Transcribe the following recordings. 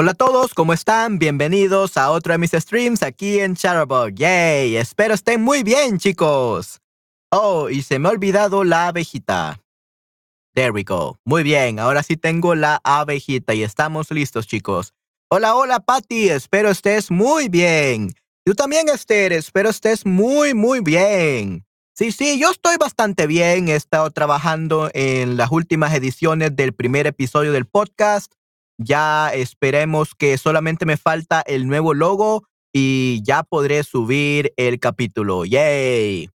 Hola a todos, ¿cómo están? Bienvenidos a otro de mis streams aquí en Chatterbug. ¡Yay! Espero estén muy bien, chicos. Oh, y se me ha olvidado la abejita. There we go. Muy bien, ahora sí tengo la abejita y estamos listos, chicos. Hola, hola, Patty. Espero estés muy bien. Tú también, Esther. Espero estés muy, muy bien. Sí, sí, yo estoy bastante bien. He estado trabajando en las últimas ediciones del primer episodio del podcast ya esperemos que solamente me falta el nuevo logo y ya podré subir el capítulo. ¡Yay!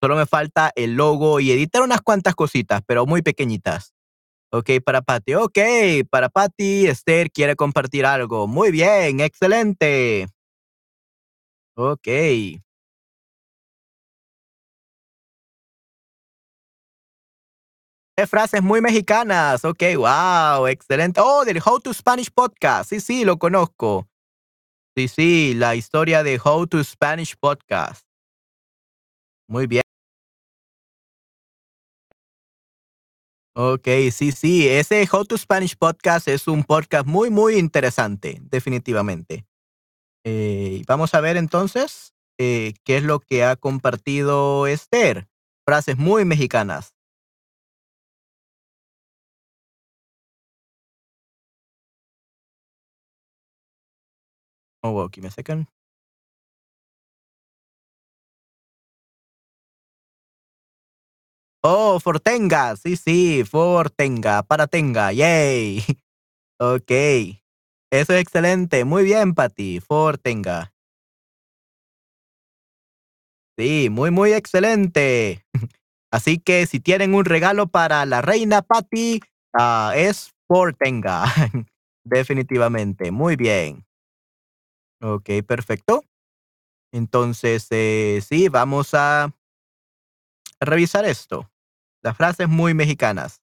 Solo me falta el logo y editar unas cuantas cositas, pero muy pequeñitas. Ok, para Patty. Ok, para Patty, Esther quiere compartir algo. Muy bien, excelente. Ok. Frases muy mexicanas. Ok, wow, excelente. Oh, del How to Spanish Podcast. Sí, sí, lo conozco. Sí, sí, la historia de How to Spanish Podcast. Muy bien. Ok, sí, sí, ese How to Spanish Podcast es un podcast muy, muy interesante, definitivamente. Eh, vamos a ver entonces eh, qué es lo que ha compartido Esther. Frases muy mexicanas. Oh, give me a second. Oh, Fortenga. Sí, sí, Fortenga, para Tenga. Yay. Ok. Eso es excelente. Muy bien, Patty. Fortenga. Sí, muy, muy excelente. Así que si tienen un regalo para la reina Patty, uh, es Fortenga. Definitivamente. Muy bien. Ok, perfecto. Entonces, eh, sí, vamos a revisar esto. Las frases muy mexicanas.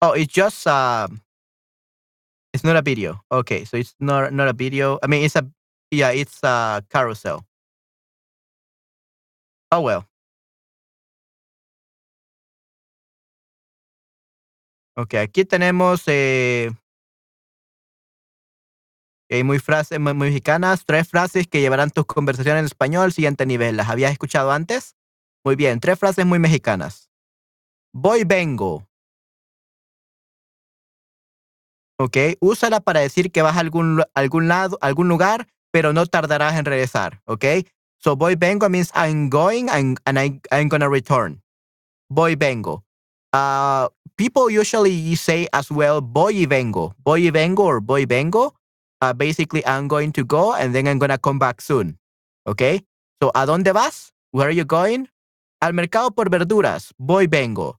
Oh, it's just uh, it's not a video. Okay, so it's not not a video. I mean, it's a yeah, it's a carousel. Oh well. Okay, aquí tenemos eh, muy frases muy mexicanas, tres frases que llevarán tus conversaciones en español al siguiente nivel. ¿Las habías escuchado antes? Muy bien, tres frases muy mexicanas. Voy, vengo. Ok, úsala para decir que vas a algún, algún lado, algún lugar, pero no tardarás en regresar. Ok, so voy, vengo means I'm going and, I, I'm gonna return. Voy, vengo. Uh, people usually say as well, voy y vengo. Voy y vengo or voy vengo uh, basically I'm going to go and then I'm going to come back soon. Okay? So, ¿a dónde vas? Where are you going? Al mercado por verduras. Voy vengo.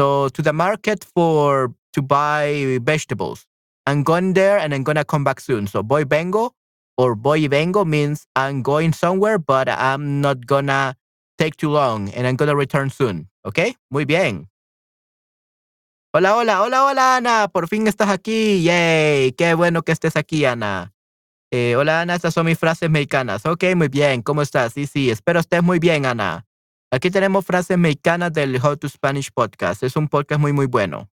So, to the market for to buy vegetables. I'm going there and I'm going to come back soon. So, voy vengo or voy vengo means I'm going somewhere, but I'm not going to take too long and I'm going to return soon. Okay? Muy bien. Hola, hola, hola, hola, Ana. Por fin estás aquí. Yay. Qué bueno que estés aquí, Ana. Eh, hola, Ana. Estas son mis frases mexicanas. Ok, muy bien. ¿Cómo estás? Sí, sí. Espero estés muy bien, Ana. Aquí tenemos frases mexicanas del How to Spanish Podcast. Es un podcast muy, muy bueno.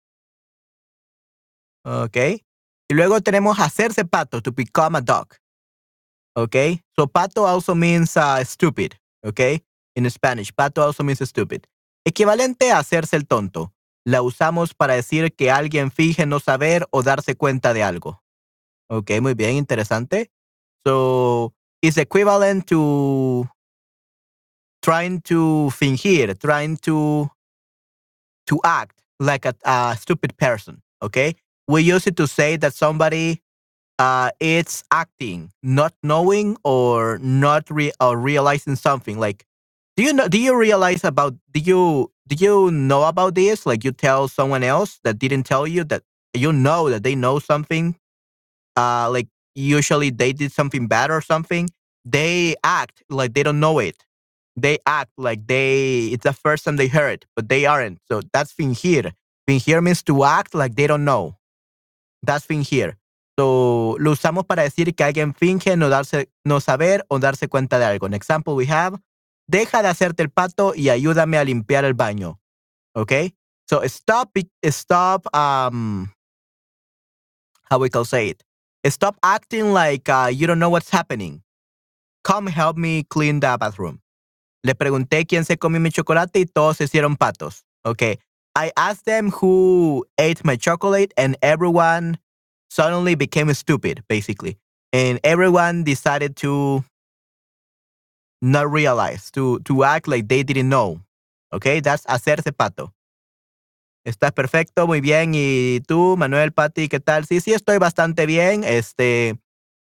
Ok. Y luego tenemos hacerse pato, to become a dog. Ok. So pato also means uh, stupid. Ok. In Spanish, pato also means stupid. Equivalente a hacerse el tonto la usamos para decir que alguien finge no saber o darse cuenta de algo. Ok, muy bien, interesante. So, it's equivalent to trying to fingir, trying to to act like a, stupid person. Okay, we use it to say that somebody uh, it's acting, not knowing or not re- or realizing something. Like, do you know? Do you realize about? Do you do you know about this? Like you tell someone else that didn't tell you that you know that they know something. Uh, like usually they did something bad or something. They act like they don't know it. They act like they it's the first time they heard it, but they aren't. So that's fingir. Fingir means to act like they don't know. That's fingir. So lo usamos para decir que alguien finge no darse, no saber o darse cuenta de algo. An example we have deja de hacerte el pato y ayúdame a limpiar el baño. ¿Ok? So stop, stop, um, how we can say it. Stop acting like uh, you don't know what's happening. Come help me clean the bathroom. Le pregunté quién se comió mi chocolate y todos se hicieron patos. Okay. I asked them who ate my chocolate and everyone suddenly became stupid, basically. And everyone decided to not realize, to, to act like they didn't know. Okay, that's hacerse pato. Estás perfecto, muy bien. ¿Y tú, Manuel, Patti, qué tal? Sí, sí, estoy bastante bien. Este,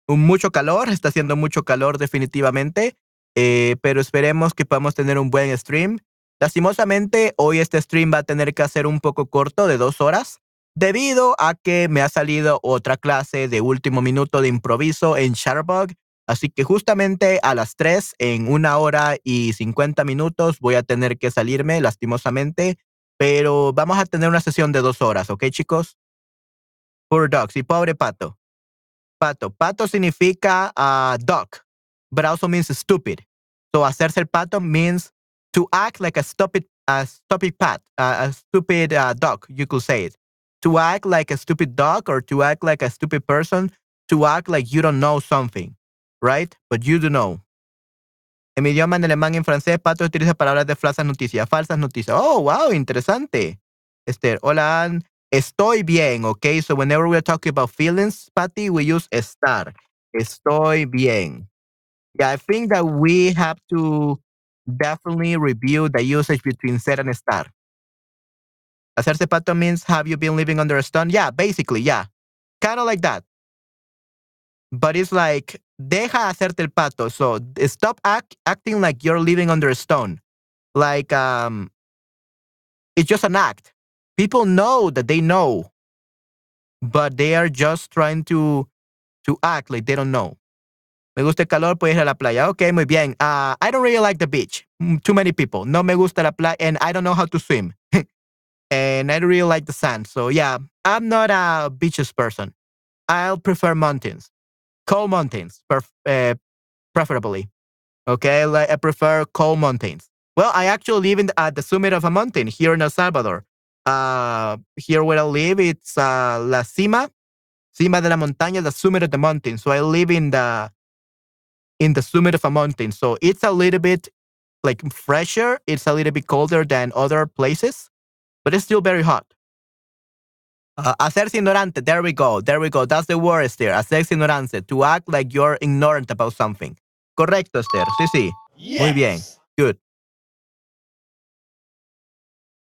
mucho calor, está haciendo mucho calor definitivamente, eh, pero esperemos que podamos tener un buen stream. Lastimosamente, hoy este stream va a tener que hacer un poco corto, de dos horas, debido a que me ha salido otra clase de último minuto de improviso en Shutterbug. Así que justamente a las tres, en una hora y 50 minutos, voy a tener que salirme, lastimosamente pero vamos a tener una sesión de dos horas, ¿ok, chicos? Poor dog, sí, pobre pato. Pato. Pato significa uh, duck, but also means stupid. So hacerse el pato means to act like a stupid, a stupid pat, uh, a stupid uh, dog, you could say it. To act like a stupid dog or to act like a stupid person, to act like you don't know something, right? But you do know. En mi idioma, en alemán en francés, Pato utiliza palabras de falsas noticias, falsas noticias. Oh, wow, interesante. Esther, hola, estoy bien, ¿ok? So whenever we're talking about feelings, Patty, we use estar. Estoy bien. Yeah, I think that we have to definitely review the usage between ser and estar. Hacerse pato means have you been living under a stone? Yeah, basically, yeah. Kind of like that. But it's like deja hacerte el pato. So stop act, acting like you're living under a stone. Like um, it's just an act. People know that they know, but they are just trying to to act like they don't know. Me gusta el calor, puedes ir a la playa. Okay, muy bien. Uh, I don't really like the beach. Mm, too many people. No me gusta la playa, and I don't know how to swim. and I don't really like the sand. So yeah, I'm not a beaches person. I'll prefer mountains cold mountains, uh, preferably. Okay, like I prefer cold mountains. Well, I actually live in, at the summit of a mountain here in El Salvador. Uh, here where I live, it's uh, La Cima, Cima de la Montaña, the summit of the mountain. So I live in the in the summit of a mountain. So it's a little bit like fresher. It's a little bit colder than other places, but it's still very hot. Uh, hacerse ignorante. There we go. There we go. That's the word, Esther. Hacerse ignorante. To act like you're ignorant about something. Correcto, Esther. Sí, sí. Yes. Muy bien. Good.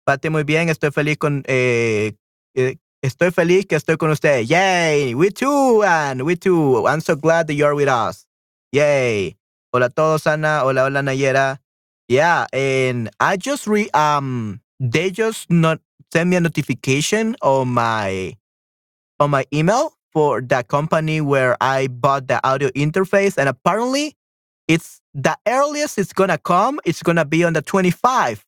Pate, muy bien. Estoy feliz con. Eh, eh, estoy feliz que estoy con usted. Yay. We too, and we too. I'm so glad that you're with us. Yay. Hola a todos, Ana. Hola, hola, Nayera. Yeah, and I just re um they just not send me a notification on my on my email for the company where I bought the audio interface, and apparently, it's the earliest it's gonna come. It's gonna be on the 25th,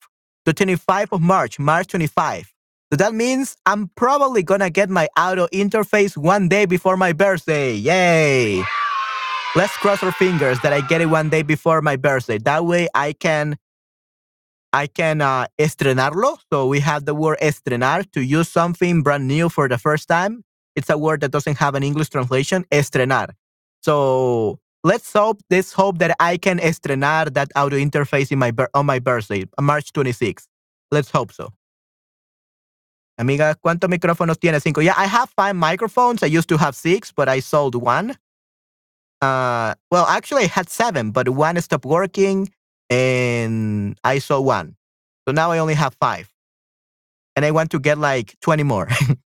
the 25th of March, March 25. So that means I'm probably gonna get my audio interface one day before my birthday. Yay! Let's cross our fingers that I get it one day before my birthday. That way I can I can uh, estrenarlo. So we have the word estrenar to use something brand new for the first time. It's a word that doesn't have an English translation. Estrenar. So let's hope let's hope that I can estrenar that audio interface in my on my birthday, March 26. Let's hope so. Amiga, ¿cuántos micrófonos tiene? Cinco. Yeah, I have five microphones. I used to have six, but I sold one. Uh, well, actually, I had seven, but one stopped working and I saw one. So now I only have five. And I want to get like 20 more.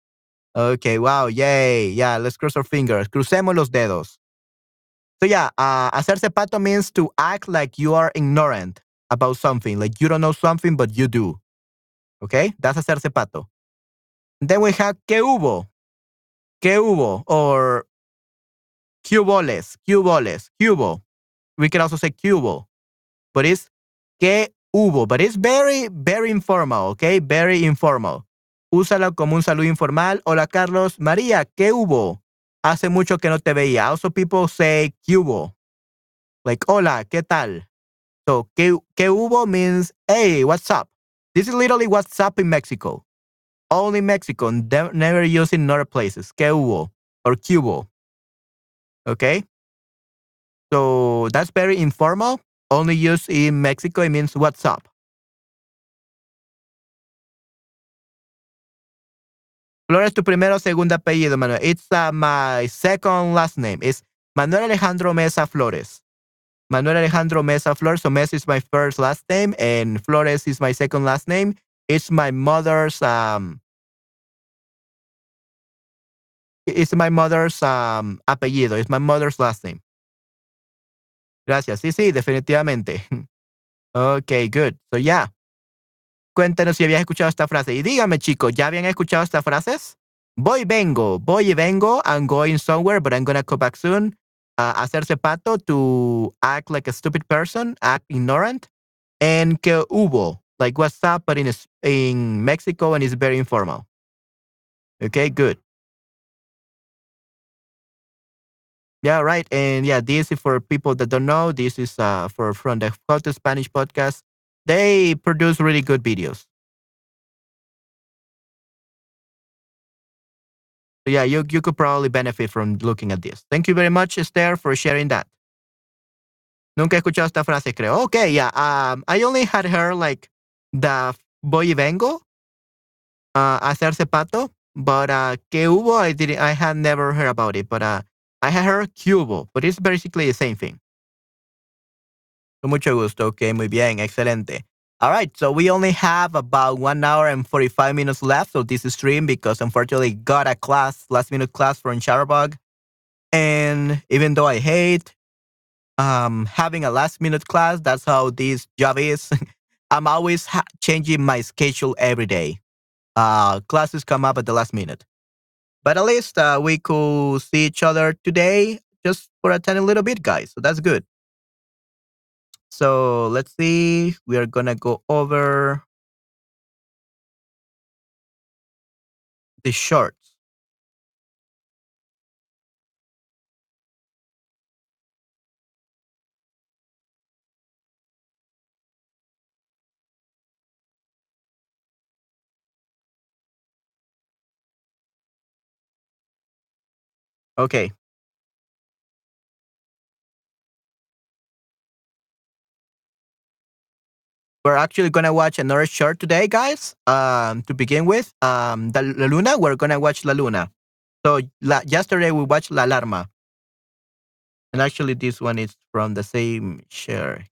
okay, wow, yay. Yeah, let's cross our fingers. Crucemos los dedos. So yeah, uh, hacerse pato means to act like you are ignorant about something, like you don't know something, but you do. Okay, that's hacerse pato. Then we have que hubo, que hubo, or cuboles, cuboles, cubo. We can also say cubo but it's que hubo, but it's very, very informal, okay? Very informal. Úsala como un saludo informal. Hola, Carlos. María, ¿qué hubo? Hace mucho que no te veía. Also, people say, ¿qué hubo? Like, hola, ¿qué tal? So, ¿qué, ¿qué hubo means, hey, what's up? This is literally what's up in Mexico. only Mexico, never used in other places. ¿Qué hubo? Or cubo. Okay? So that's very informal. Only used in Mexico. It means what's up. Flores, tu primero segundo apellido, Manuel. It's uh, my second last name. It's Manuel Alejandro Mesa Flores. Manuel Alejandro Mesa Flores. So Mesa is my first last name, and Flores is my second last name. It's my mother's um. It's my mother's um apellido. It's my mother's last name. Gracias. Sí, sí, definitivamente. Okay, good. So yeah. Cuéntenos si habías escuchado esta frase. Y dígame, chicos, ¿ya habían escuchado estas frases? Voy, vengo, voy y vengo. I'm going somewhere, but I'm gonna come back soon. Uh, hacerse pato to act like a stupid person, act ignorant. And que hubo, like what's up, but in, in Mexico and it's very informal. Okay, good. Yeah, right. And yeah, this is for people that don't know. This is uh, for from the Photo Spanish podcast. They produce really good videos. So yeah, you you could probably benefit from looking at this. Thank you very much, Esther, for sharing that. Nunca he escuchado esta frase, creo. Okay, yeah. Um, I only had heard like the voy y vengo, uh, hacerse pato, but uh, que hubo, I didn't, I had never heard about it, but uh, I had heard cubo, but it's basically the same thing. Con mucho gusto. Okay, muy bien, excelente. All right, so we only have about one hour and 45 minutes left of this stream because unfortunately got a class, last minute class from Shutterbug. And even though I hate um, having a last minute class, that's how this job is. I'm always changing my schedule every day. Uh, classes come up at the last minute. But at least uh, we could see each other today just for a tiny little bit, guys. So that's good. So let's see. We are going to go over the shorts. Okay. We're actually gonna watch another short today, guys. Um, to begin with, um, the La Luna. We're gonna watch La Luna. So la, yesterday we watched La Alarma, and actually this one is from the same share,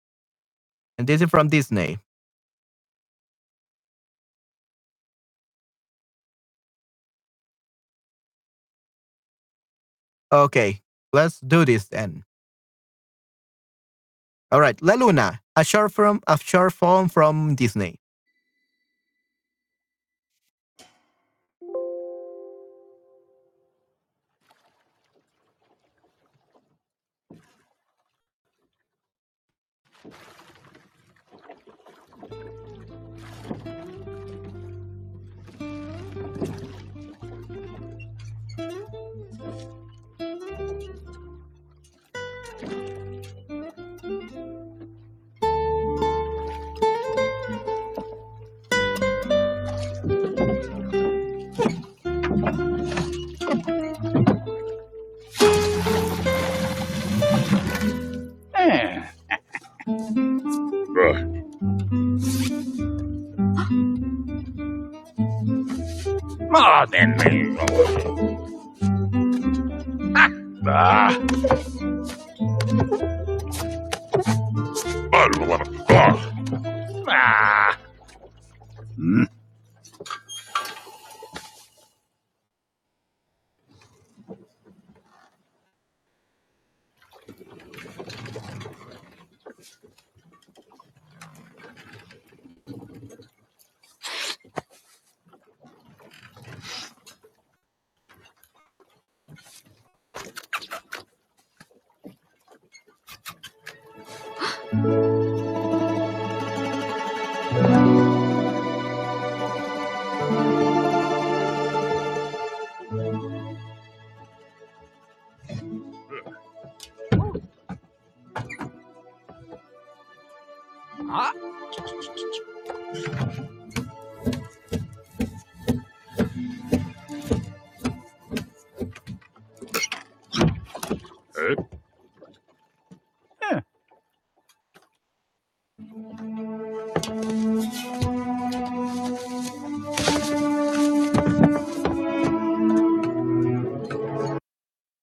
and this is from Disney. Okay, let's do this then. All right, La Luna, a short film, a short film from Disney. Mátenme. Ah.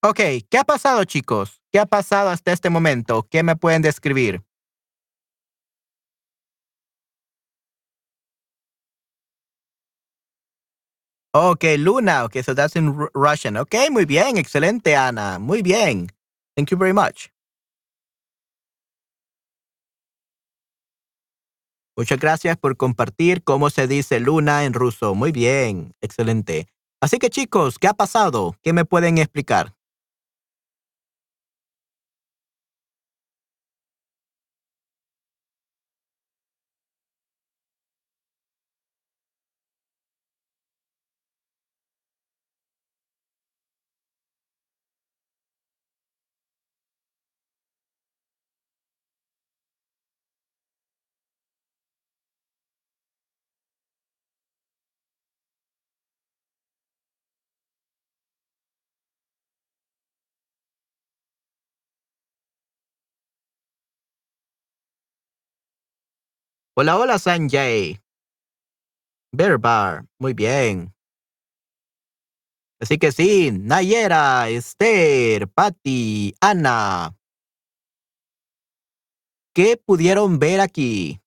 Ok, ¿qué ha pasado, chicos? ¿Qué ha pasado hasta este momento? ¿Qué me pueden describir? Ok, Luna. Okay, so that's in Russian. Okay, muy bien. Excelente, Ana. Muy bien. Thank you very much. Muchas gracias por compartir cómo se dice luna en ruso. Muy bien. Excelente. Así que, chicos, ¿qué ha pasado? ¿Qué me pueden explicar? Hola, hola, Sanjay. Bear Bar. Muy bien. Así que sí, Nayera, Esther, Patty, Ana. ¿Qué pudieron ver aquí?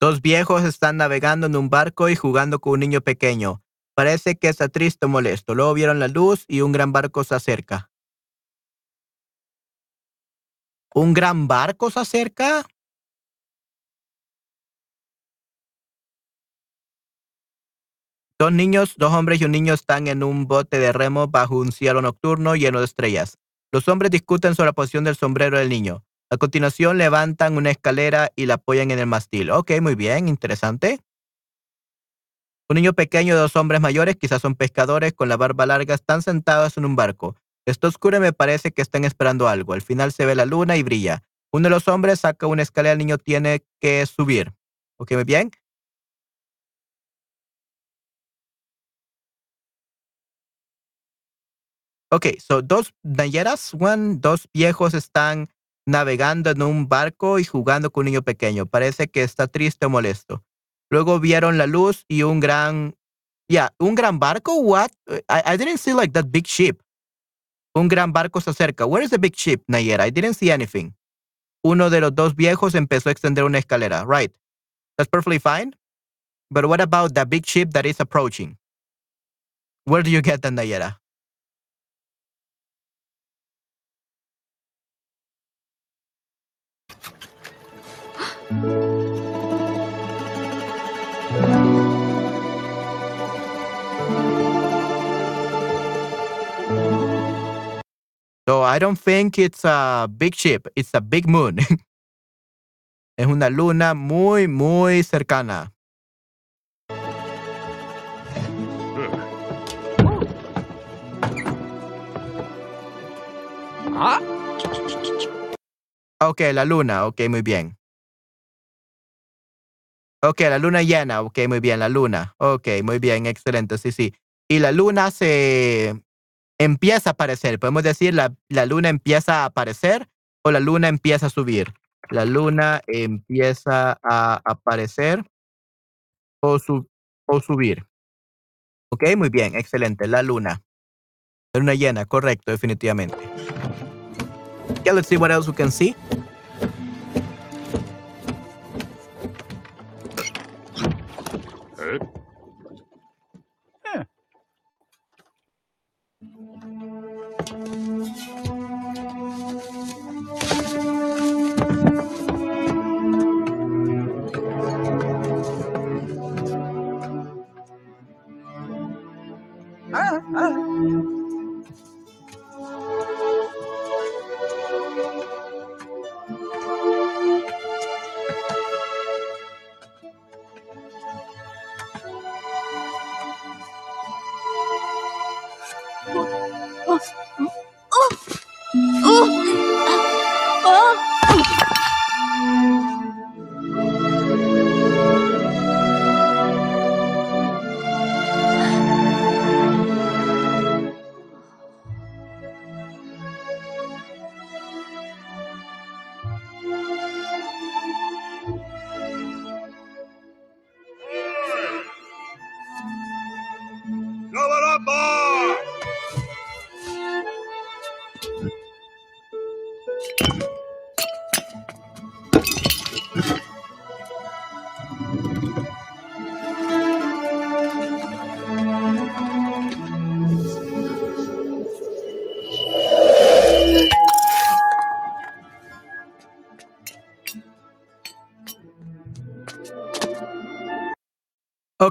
Dos viejos están navegando en un barco y jugando con un niño pequeño. Parece que está triste o molesto. Luego vieron la luz y un gran barco se acerca. ¿Un gran barco se acerca? Dos niños, dos hombres y un niño están en un bote de remo bajo un cielo nocturno lleno de estrellas. Los hombres discuten sobre la posición del sombrero del niño. A continuación levantan una escalera y la apoyan en el mástil. Ok, muy bien, interesante. Un niño pequeño y dos hombres mayores, quizás son pescadores con la barba larga, están sentados en un barco. Está oscuro y me parece que están esperando algo. Al final se ve la luna y brilla. Uno de los hombres saca una escalera, el niño tiene que subir. Ok, muy bien. Ok, so dos nayeras, one, dos viejos están navegando en un barco y jugando con un niño pequeño. Parece que está triste o molesto. Luego vieron la luz y un gran, yeah, un gran barco. What? I, didn't see like that big ship. Un gran barco se acerca. Where is the big ship, Nayera? I didn't see anything. Uno de los dos viejos empezó a extender una escalera. Right. That's perfectly fine. But what about the big ship that is approaching? Where do you get that, Nayera? So I don't think it's a big ship, it's a big moon. es una luna muy, muy cercana. Ah. Ok, la luna, ok, muy bien. Ok, la luna llena, ok, muy bien, la luna. Ok, muy bien, excelente, sí, sí. Y la luna se empieza a aparecer, podemos decir la, la luna empieza a aparecer o la luna empieza a subir. La luna empieza a aparecer o, su, o subir. Ok, muy bien, excelente, la luna. La luna llena, correcto, definitivamente. Okay, let's see what else we can see. Ah,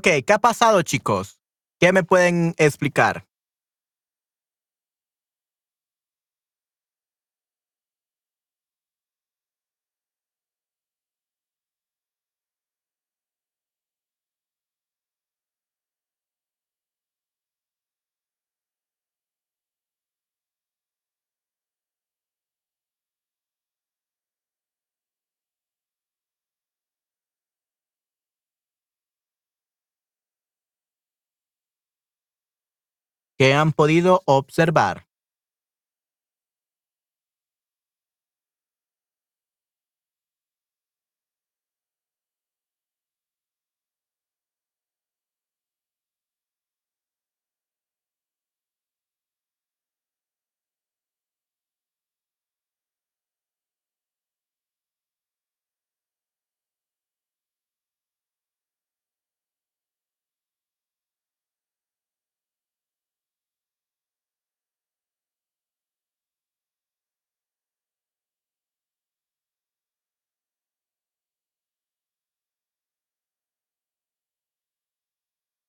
¿qué ha pasado, chicos? ¿Qué me pueden explicar? Que han podido observar.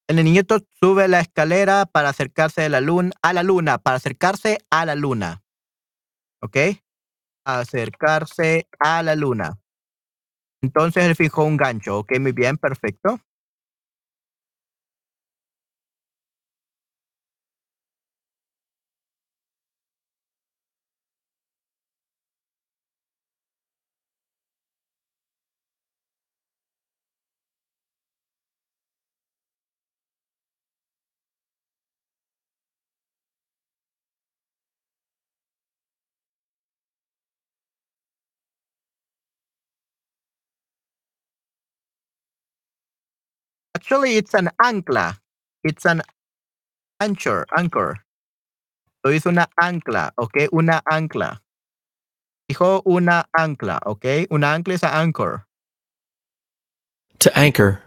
El niñito sube la escalera para acercarse a la luna, a la luna, para acercarse a la luna. ¿Ok? Acercarse a la luna. Entonces él fijó un gancho. Ok, muy bien, perfecto. Actually, it's an ancla. It's an anchor, anchor. So es una ancla, ¿ok? Una ancla. Dijo una ancla, ¿ok? Una ancla es a anchor. To anchor.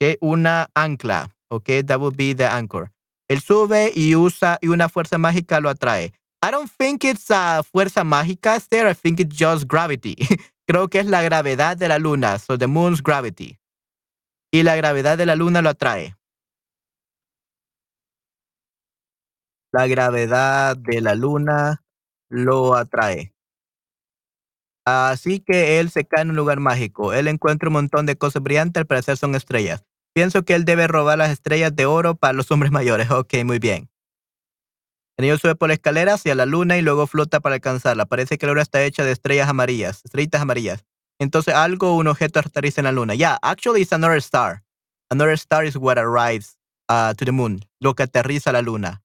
¿ok? Una ancla, ¿ok? That would be the anchor. Él sube y usa y una fuerza mágica lo atrae. I don't think it's a fuerza mágica, Esther. I think it's just gravity. Creo que es la gravedad de la luna. So the moon's gravity. Y la gravedad de la luna lo atrae. La gravedad de la luna lo atrae. Así que él se cae en un lugar mágico. Él encuentra un montón de cosas brillantes, al parecer son estrellas. Pienso que él debe robar las estrellas de oro para los hombres mayores. Ok, muy bien. El niño sube por la escalera hacia la luna y luego flota para alcanzarla. Parece que la luna está hecha de estrellas amarillas, estrellitas amarillas. Entonces algo, un objeto aterriza en la luna. Yeah, actually it's another star. Another star is what arrives uh, to the moon. Lo que aterriza a la luna.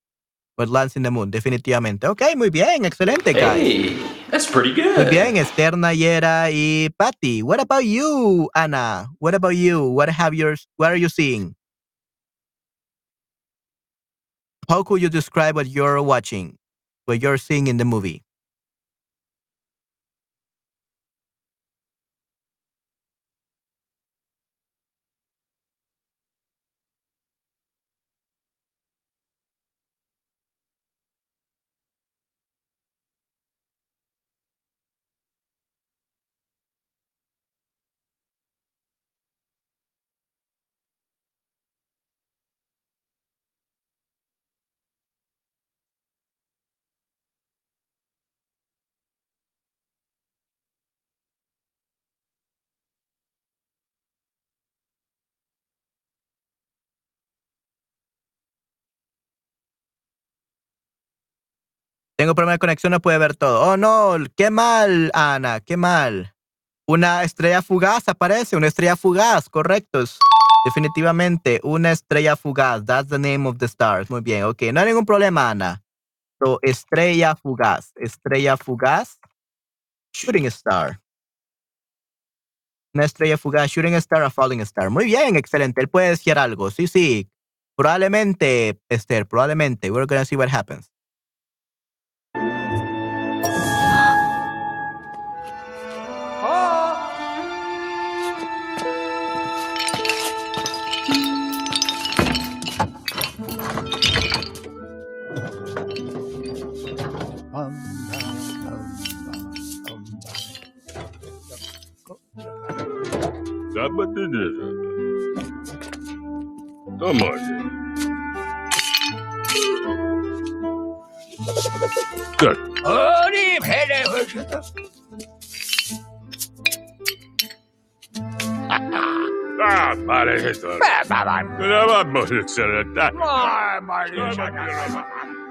What lands in the moon, definitivamente. Ok, muy bien, excelente, guys. Hey, that's pretty good. Muy bien, Esther, Nayera y Patty. What about you, Anna? What about you? What have yours? What are you seeing? How could you describe what you're watching? what you're seeing in the movie. Tengo problema de conexión, no puede ver todo. Oh no, qué mal, Ana, qué mal. Una estrella fugaz aparece, una estrella fugaz, correcto. es definitivamente una estrella fugaz. That's the name of the stars. Muy bien, ok. No hay ningún problema, Ana. So, estrella fugaz, estrella fugaz, shooting star. Una estrella fugaz, shooting star, a falling star. Muy bien, excelente. Él puede decir algo. Sí, sí. Probablemente, Esther, probablemente. We're gonna see what happens. Саба ты держа. Томати. Так. Ори, феле, вышито. Ah, my Jesús. Baba. Grabamos, excelente. Ay, María.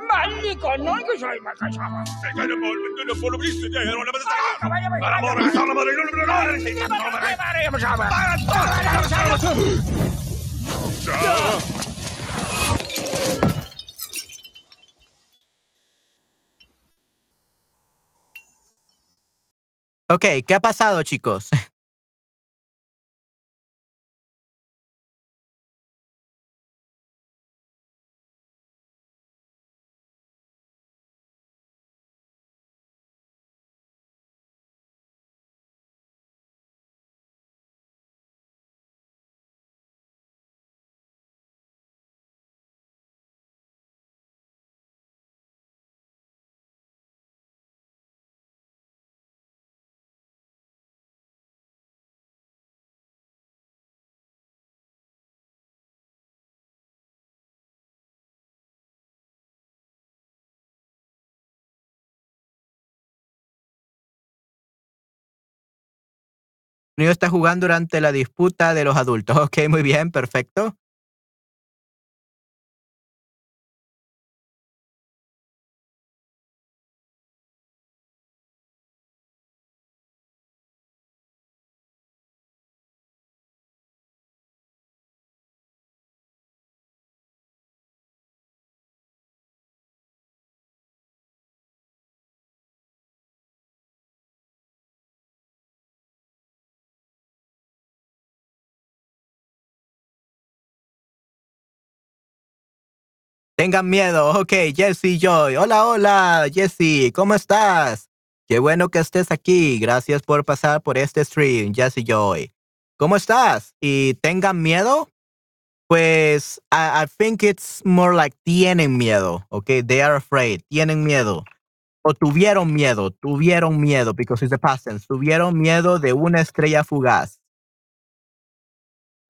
Vamos a excelente. Ok, ¿qué ha pasado, chicos? Está jugando durante la disputa de los adultos. Ok, muy bien, perfecto. Tengan miedo. Ok, Jesse Joy. Hola, hola, Jesse. ¿Cómo estás? Qué bueno que estés aquí. Gracias por pasar por este stream, Jesse Joy. ¿Cómo estás? ¿Y tengan miedo? Pues, I, think it's more like tienen miedo. Ok, they are afraid. Tienen miedo. O tuvieron miedo. Tuvieron miedo, because it's the past tense. Tuvieron miedo de una estrella fugaz.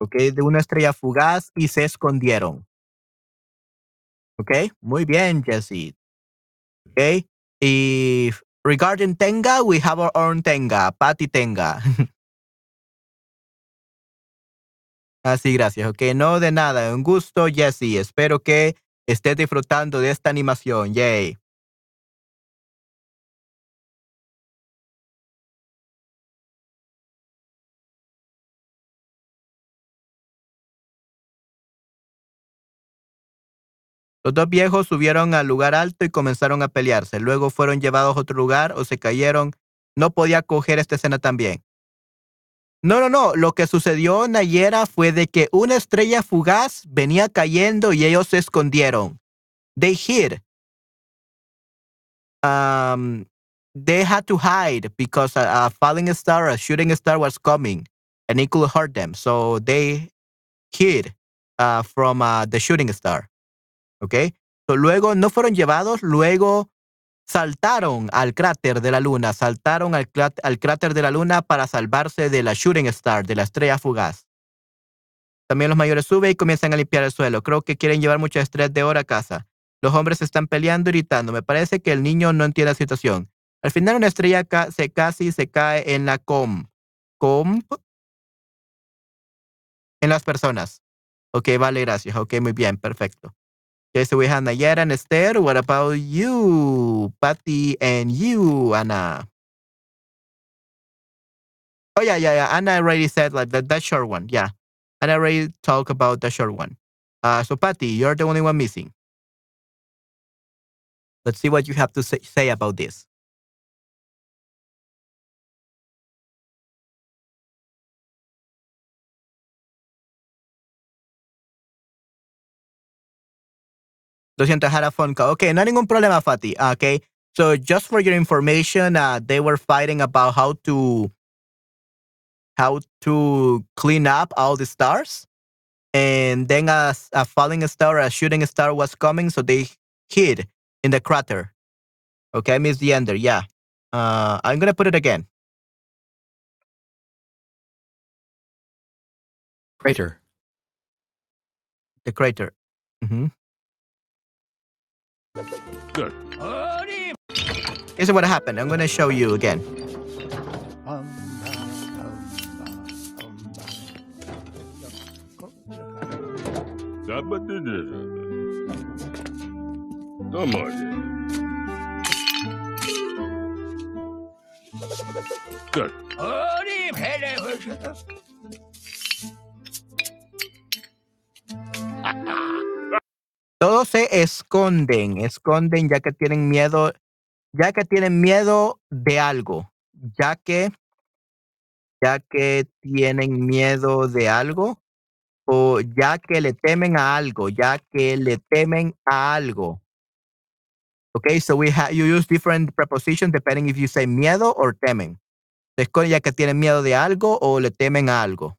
Ok, de una estrella fugaz y se escondieron. Ok, muy bien, Jesse. Ok, y regarding Tenga, we have our own Tenga, Patty Tenga. Así, gracias. Ok, no de nada. Un gusto, Jesse. Espero que estés disfrutando de esta animación. Yay. Los dos viejos subieron al lugar alto y comenzaron a pelearse. Luego fueron llevados a otro lugar o se cayeron. No podía coger esta escena también. No, no, no. Lo que sucedió, Nayera, fue de que una estrella fugaz venía cayendo y ellos se escondieron. They hid. um, they had to hide because a, a falling star, a shooting star was coming and it could hurt them. So they hid uh, from uh, the shooting star. ¿Ok? Luego no fueron llevados, luego saltaron al cráter de la luna, saltaron al, crá- al cráter de la luna para salvarse de la shooting star, de la estrella fugaz. También los mayores suben y comienzan a limpiar el suelo. Creo que quieren llevar mucho estrés de hora a casa. Los hombres están peleando y gritando. Me parece que el niño no entiende la situación. Al final una estrella ca- se casi se cae en la com. Comp. En las personas. Ok, vale, gracias. Ok, muy bien, perfecto. Okay, so we have Nayara and Esther. What about you, Patty, and you, Anna? Oh yeah, yeah, yeah. Anna already said like that that short one. Yeah, Anna already talked about the short one. Uh, so Patty, you're the only one missing. Let's see what you have to say, say about this. I had a phone call. Okay, no ningún problema. Ah, Okay, so just for your information, uh, they were fighting about how to how to clean up all the stars, and then a, a falling star, a shooting star was coming, so they hid in the crater. Okay, I missed the ender. Yeah, uh, I'm gonna put it again. Crater. The crater. hmm Good. Is what happened. I'm gonna show you again. Come on. Good. Todos se esconden, esconden ya que tienen miedo, ya que tienen miedo de algo, ya que, ya que tienen miedo de algo, o ya que le temen a algo, ya que le temen a algo. Okay, so we have you use different prepositions depending if you say miedo or temen. Esconden ya que tienen miedo de algo o le temen a algo.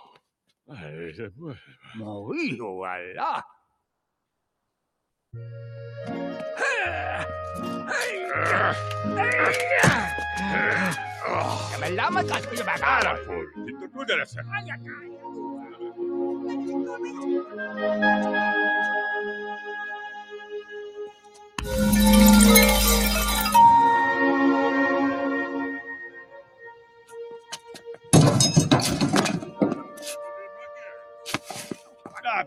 哎，这不没有啊！嘿，哎呀，哎呀！Ah, ya me llama, cacho, yo me agarro. Ah, la puta, tú te la sacas. Ay, ay, ay, ay.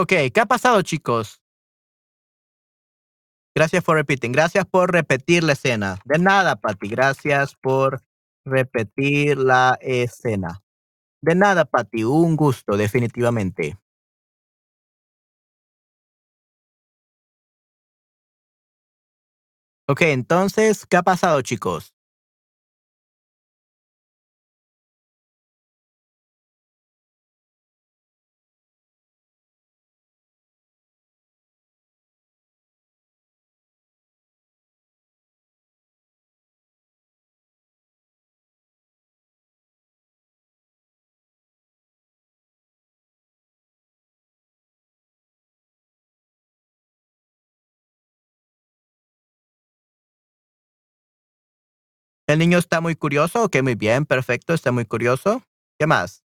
Ok, ¿qué ha pasado, chicos? Gracias por repetir. Gracias por repetir la escena. De nada, Pati. Gracias por repetir la escena. De nada, Pati. Un gusto, definitivamente. Ok, entonces, ¿qué ha pasado, chicos? El niño está muy curioso. Ok, muy bien, perfecto, está muy curioso. ¿Qué más?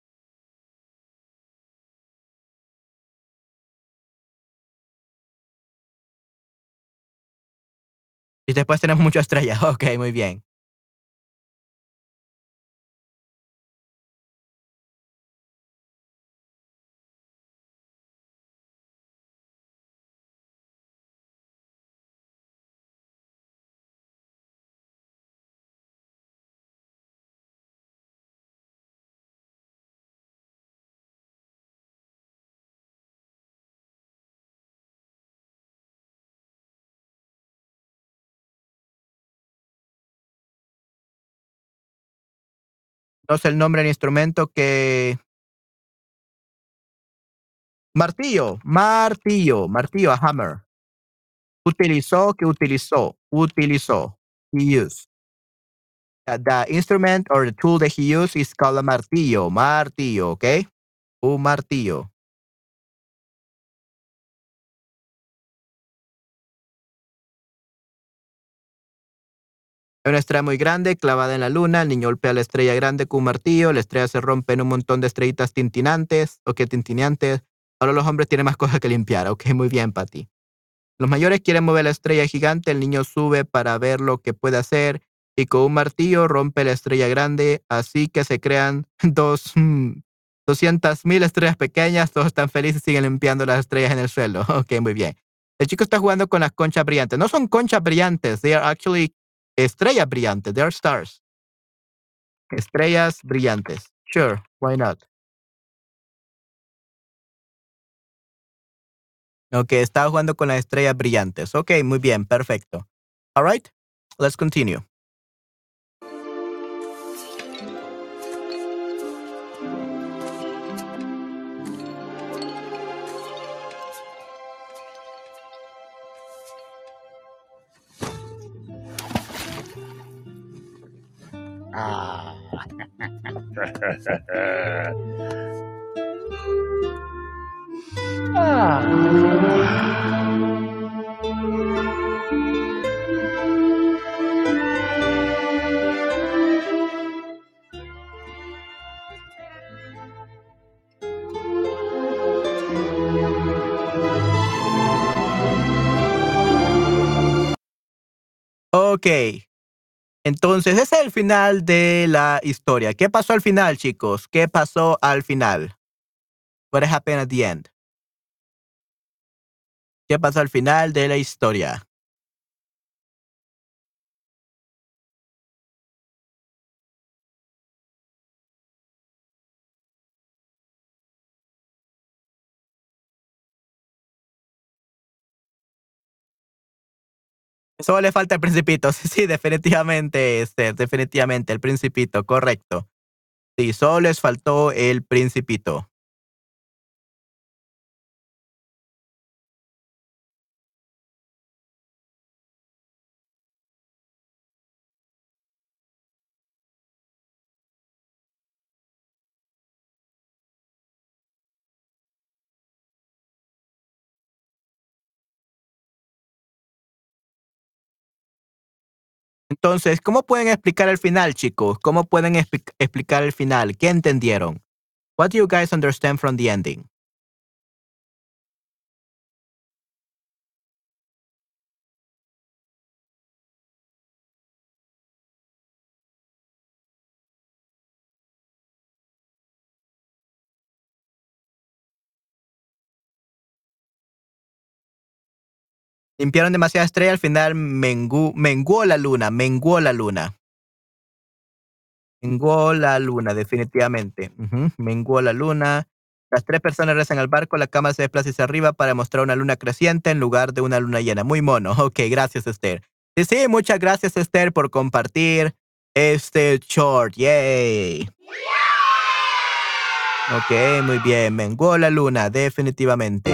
Y después tenemos muchas estrellas. Ok, muy bien. No sé el nombre del instrumento que... Martillo, martillo, martillo, a hammer. Utilizó, que utilizó, utilizó. He used. The instrument or the tool that he used is called a martillo, martillo, okay? Un martillo. Hay una estrella muy grande clavada en la luna. El niño golpea la estrella grande con un martillo. La estrella se rompe en un montón de estrellitas tintinantes. Ok, tintineantes. Ahora los hombres tienen más cosas que limpiar. Ok, muy bien, Patty. Los mayores quieren mover la estrella gigante. El niño sube para ver lo que puede hacer y con un martillo rompe la estrella grande. Así que se crean dos, mm, 200 mil estrellas pequeñas. Todos están felices y siguen limpiando las estrellas en el suelo. Ok, muy bien. El chico está jugando con las conchas brillantes. No son conchas brillantes. They are actually estrellas brillantes. They are stars. Estrellas brillantes. Sure, why not? Ok, estaba jugando con las estrellas brillantes. Ok, muy bien, perfecto. All right, let's continue. Ok. Entonces, ese es el final de la historia. ¿Qué pasó al final, chicos? ¿Qué pasó al final? What happened at the end? ¿Qué pasó al final de la historia? Solo le falta el principito. Sí, sí, definitivamente, este, definitivamente, el principito, correcto. Sí, solo les faltó el principito. Entonces, ¿cómo pueden explicar el final, chicos? ¿Cómo pueden expli- explicar el final? ¿Qué entendieron? What do you guys understand from the ending? Limpiaron demasiada estrella, al final mengu- menguó la luna, menguó la luna. Menguó la luna, definitivamente. Ujú, Menguó la luna. Las tres personas rezan al barco, la cámara se desplaza hacia arriba para mostrar una luna creciente en lugar de una luna llena. Muy mono. Ok, gracias, Esther. Sí, sí, muchas gracias, Esther, por compartir este short. Yay. Ok, muy bien. Menguó la luna, definitivamente.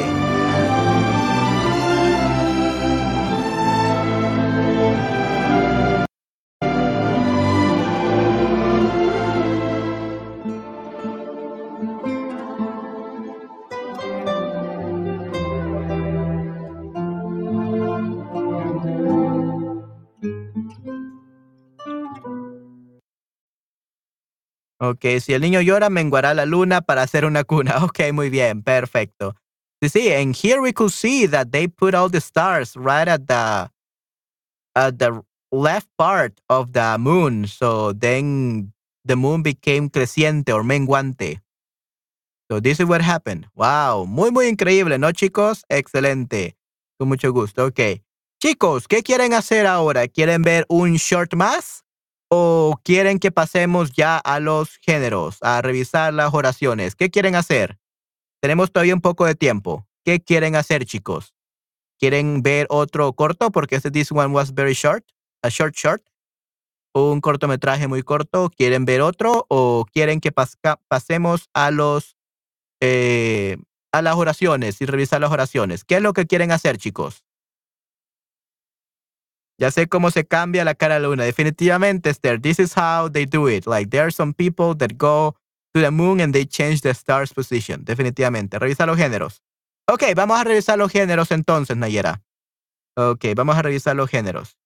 Ok, si el niño llora, menguará la luna para hacer una cuna. Ok, muy bien, perfecto. Sí, sí, and here we could see that they put all the stars right at the at the left part of the moon. So then the moon became creciente or menguante. So this is what happened. Wow, muy, muy increíble, ¿no, chicos? Excelente. Con mucho gusto. Ok. Chicos, ¿qué quieren hacer ahora? ¿Quieren ver un short más? ¿O quieren que pasemos ya a los géneros, a revisar las oraciones? ¿Qué quieren hacer? Tenemos todavía un poco de tiempo. ¿Qué quieren hacer, chicos? ¿Quieren ver otro corto? Porque este this one was very short, a short short. Un cortometraje muy corto. ¿Quieren ver otro? ¿O quieren que pasemos a los eh, a las oraciones y revisar las oraciones? ¿Qué es lo que quieren hacer, chicos? Ya sé cómo se cambia la cara de la luna. Definitivamente, Esther. This is how they do it. Like, there are some people that go to the moon and they change the star's position. Definitivamente. Revisa los géneros. Ok, vamos a revisar los géneros entonces, Nayera. Ok, vamos a revisar los géneros.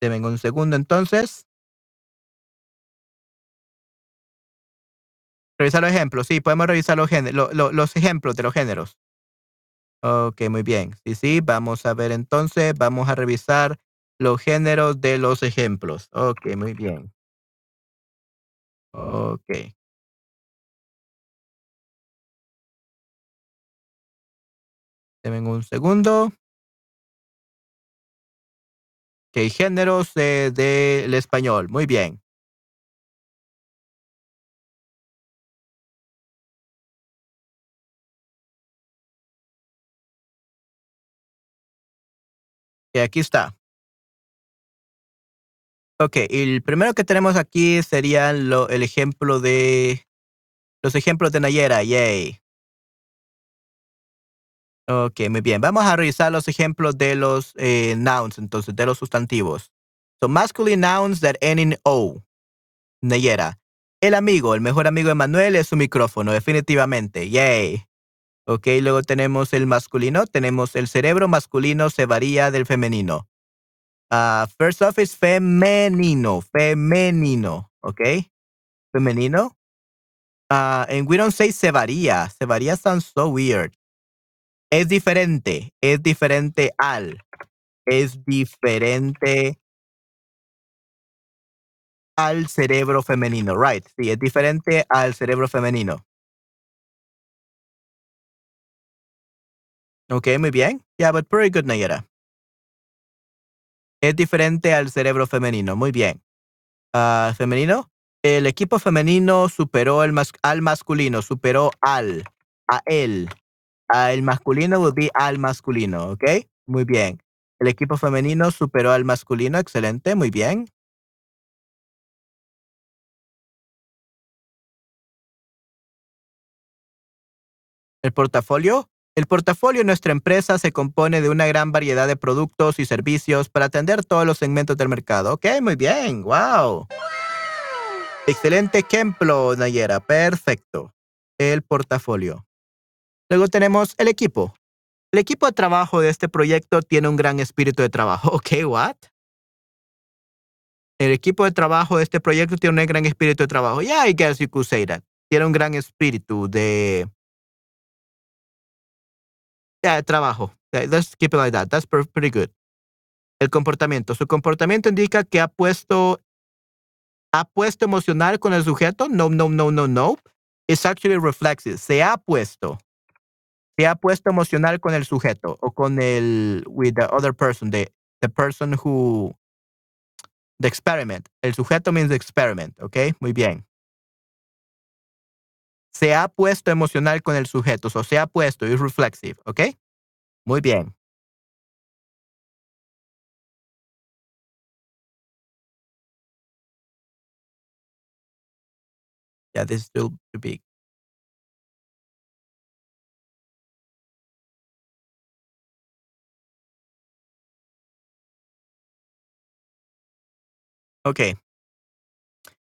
Deben un segundo entonces. Revisar los ejemplos. Sí, podemos revisar los, los ejemplos de los géneros. Ok, muy bien. Sí, sí, vamos a ver entonces, vamos a revisar los géneros de los ejemplos. Ok, muy bien. Ok. Deben un segundo. Ok, géneros del español. Muy bien. Y aquí está. Ok, el primero que tenemos aquí sería lo, el ejemplo de los ejemplos de Nayera. Yay. Ok, muy bien. Vamos a revisar los ejemplos de los eh, nouns, entonces, de los sustantivos. So, masculine nouns that end in O. Nayera. El amigo, el mejor amigo de Manuel es su micrófono, definitivamente. Yay. Ok, luego tenemos el masculino. Tenemos el cerebro masculino se varía del femenino. Uh, first off is femenino, femenino, ok? Femenino. Uh, and we don't say se varía. Se varía sounds so weird. Es diferente, es diferente al. Es diferente al cerebro femenino, right? Sí, es diferente al cerebro femenino. Ok, muy bien. Yeah, but pretty good, Nayera. Es diferente al cerebro femenino. Muy bien. Uh, femenino. El equipo femenino superó al masculino, superó al, a él. el masculino would be al masculino, ¿ok? Muy bien. El equipo femenino superó al masculino, excelente, muy bien. El portafolio el portafolio de nuestra empresa se compone de una gran variedad de productos y servicios para atender todos los segmentos del mercado. Ok, muy bien. Wow. Excelente ejemplo, Nayera. Perfecto. El portafolio. Luego tenemos el equipo. El equipo de trabajo de este proyecto tiene un gran espíritu de trabajo. Ok, what? El equipo de trabajo de este proyecto tiene un gran espíritu de trabajo. Yeah, I guess you could say that. Tiene un gran espíritu de Yeah, trabajo. Let's keep it like that. That's pretty good. El comportamiento. Su comportamiento indica que ha puesto, ha puesto emocional con el sujeto. No, no, no, no, no. It's actually reflexive. Se ha puesto. Se ha puesto emocional con el sujeto o con el, with the other person, the, the person who, the experiment. El sujeto means experiment, ¿ok? Muy bien. Se ha puesto emocional con el sujeto, o se ha puesto, es reflexive, ¿ok? Muy bien. Yeah, this is still too big. Okay.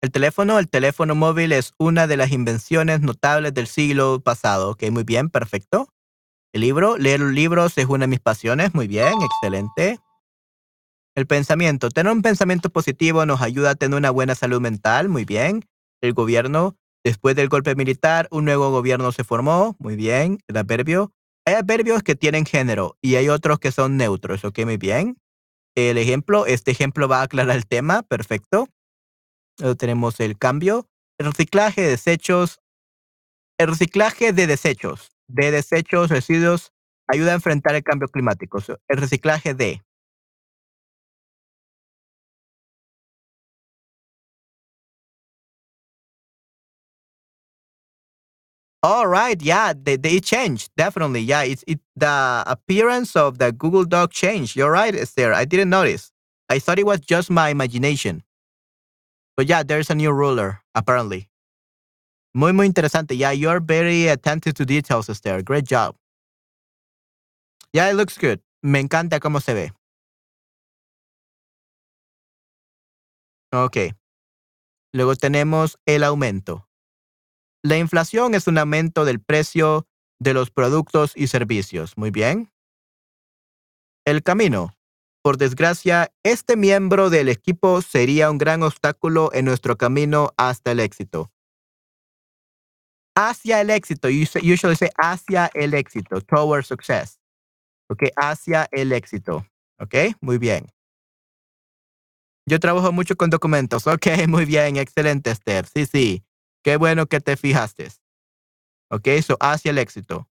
El teléfono, el teléfono móvil es una de las invenciones notables del siglo pasado. Ok, muy bien, perfecto. El libro, leer libros es una de mis pasiones. Muy bien, excelente. El pensamiento. Tener un pensamiento positivo nos ayuda a tener una buena salud mental. Muy bien. El gobierno. Después del golpe militar, un nuevo gobierno se formó. Muy bien. El adverbio. Hay adverbios que tienen género y hay otros que son neutros. Ok, muy bien. El ejemplo. Este ejemplo va a aclarar el tema. Perfecto. Tenemos el cambio. El reciclaje de desechos. El reciclaje de desechos. De desechos, residuos, ayuda a enfrentar el cambio climático. El reciclaje de. All right, yeah, they, they changed definitely. Yeah, it's it the appearance of the Google Doc changed. You're right, Esther. I didn't notice. I thought it was just my imagination. But yeah, there's a new ruler apparently. Muy muy interesante. Yeah, you're very attentive to details, Esther. Great job. Yeah, it looks good. Me encanta cómo se ve. Ok. Luego tenemos el aumento. La inflación es un aumento del precio de los productos y servicios. Muy bien. El camino. Por desgracia, este miembro del equipo sería un gran obstáculo en nuestro camino hasta el éxito. Hacia el éxito. Usually say hacia el éxito. Towards success. Ok, hacia el éxito. Ok, muy bien. Yo trabajo mucho con documentos. Ok, muy bien, excelente, Esther. Sí, sí. Qué bueno que te fijaste. Ok, so hacia el éxito.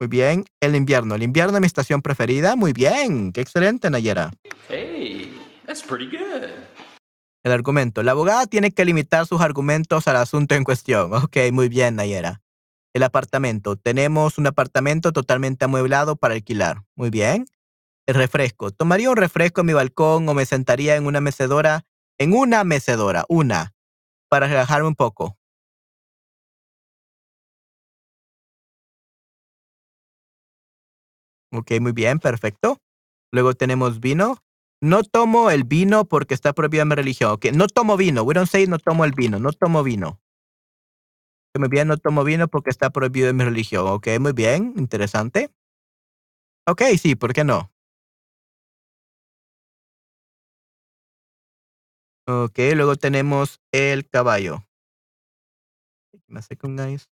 Muy bien. El invierno. El invierno es mi estación preferida. Muy bien. Qué excelente, Nayera. Hey, that's pretty good. El argumento. La abogada tiene que limitar sus argumentos al asunto en cuestión. Ok, muy bien, Nayera. El apartamento. Tenemos un apartamento totalmente amueblado para alquilar. Muy bien. El refresco. Tomaría un refresco en mi balcón o me sentaría en una mecedora. En una mecedora. Una. Para relajarme un poco. Ok, muy bien, perfecto. Luego tenemos vino. No tomo el vino porque está prohibido en mi religión. Ok, no tomo vino. We don't say no tomo el vino. No tomo vino. Muy bien, no tomo vino porque está prohibido en mi religión. Ok, muy bien, interesante. Ok, sí, ¿por qué no? Ok, luego tenemos el caballo. Una second, guys.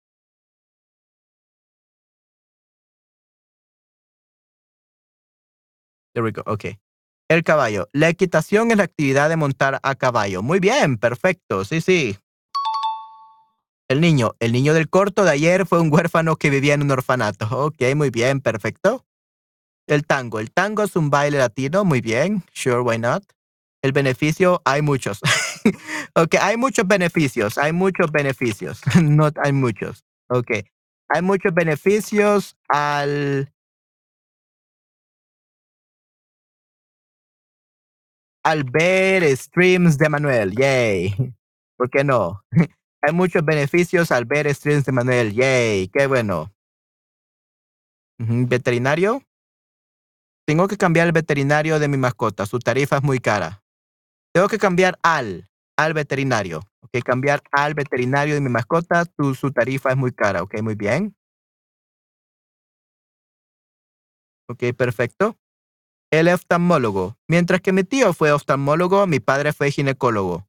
There we go. Ok. El caballo. La equitación es la actividad de montar a caballo. Muy bien, perfecto. Sí, sí. El niño. El niño del corto de ayer fue un huérfano que vivía en un orfanato. Ok, muy bien, perfecto. El tango. El tango es un baile latino. Muy bien. Sure, why not? El beneficio, hay muchos. ok, hay muchos beneficios. Hay muchos beneficios. no hay muchos. Ok. Hay muchos beneficios al al ver streams de Manuel. Yay. ¿Por qué no? Hay muchos beneficios al ver streams de Manuel. Yay. Qué bueno. Veterinario. Tengo que cambiar el veterinario de mi mascota. Su tarifa es muy cara. Tengo que cambiar al, al veterinario. Ok, cambiar al veterinario de mi mascota. Su tarifa es muy cara. Ok, muy bien. Ok, perfecto el oftalmólogo. Mientras que mi tío fue oftalmólogo, mi padre fue ginecólogo.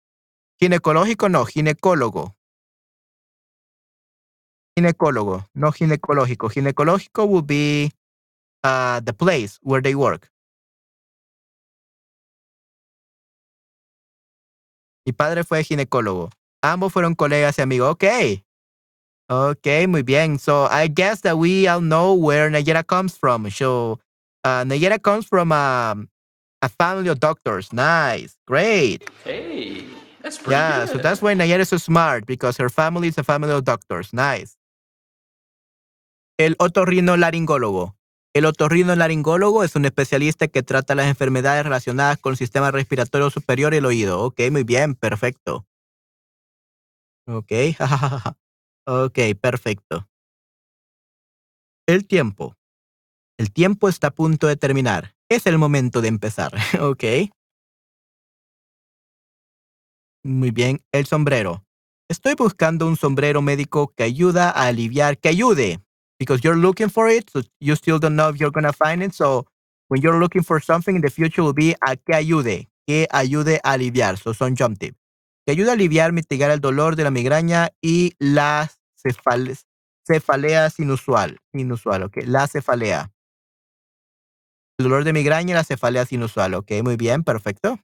Ginecológico no, ginecólogo. Ginecólogo, no ginecológico. Ginecológico would be uh, the place where they work. Mi padre fue ginecólogo. Ambos fueron colegas y amigos. Ok. Ok, muy bien. So I guess that we all know where Nayera comes from. So uh, Nayera comes from um, a family of doctors. Nice. Great. Hey, that's pretty Yeah, good. so that's why Nayera is so smart because her family is a family of doctors. Nice. El otorrinolaringólogo. El otorrinolaringólogo es un especialista que trata las enfermedades relacionadas con el sistema respiratorio superior y el oído. Ok, muy bien, perfecto. Ok, ok, perfecto. El tiempo. El tiempo está a punto de terminar. Es el momento de empezar. ok. Muy bien, el sombrero. Estoy buscando un sombrero médico que ayuda a aliviar, que ayude. Because you're looking for it, so you still don't know if you're going to find it. So when you're looking for something in the future will be a que ayude, que ayude a aliviar. So son jump tip. Que ayude a aliviar, mitigar el dolor de la migraña y la cefale- cefalea sinusual. Inusual, ok. La cefalea. El dolor de migraña y la cefalea sinusual. Ok, muy bien, perfecto.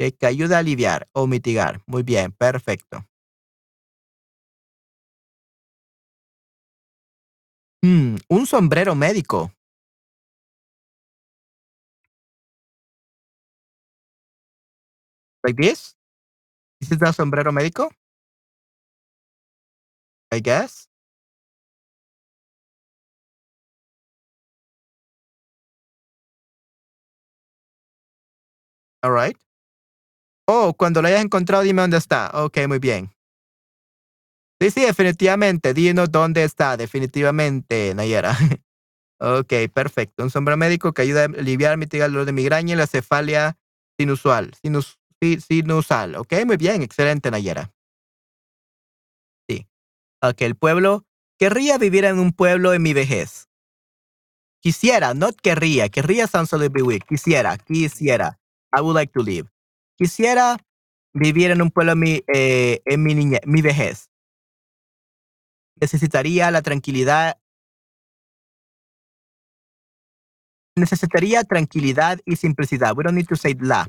Ok, que ayuda a aliviar o mitigar. Muy bien, perfecto. Hmm, un sombrero médico. Like this? This is the sombrero médico? I guess. All right. Oh, cuando lo hayas encontrado, dime dónde está. Ok, muy bien. Sí, sí, definitivamente. Dinos dónde está, definitivamente, Nayera. ok, perfecto. Un sombrero médico que ayuda a aliviar, mitigar el dolor de migraña y la cefalia sinusual. Sinus, si- sinusal. Ok, muy bien. Excelente, Nayera. Sí. Ok, el pueblo. Querría vivir en un pueblo en mi vejez. Quisiera, not querría. Querría bit weird. Quisiera, quisiera. I would like to live. Quisiera vivir en un pueblo en mi, eh, en mi, niñe- mi vejez. Necesitaría la tranquilidad. Necesitaría tranquilidad y simplicidad. We don't need to say la.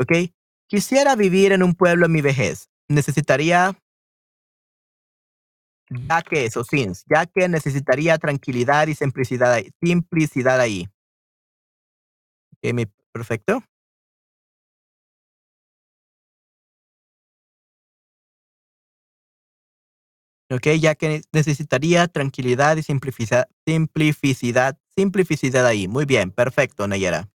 ¿Ok? Quisiera vivir en un pueblo en mi vejez. Necesitaría, ya que eso, since, ya que necesitaría tranquilidad y simplicidad, simplicidad ahí. Mi- perfecto. ¿ok? Ya que necesitaría tranquilidad y simplicidad, simplicidad, simplicidad ahí. Muy bien, perfecto, Nayera.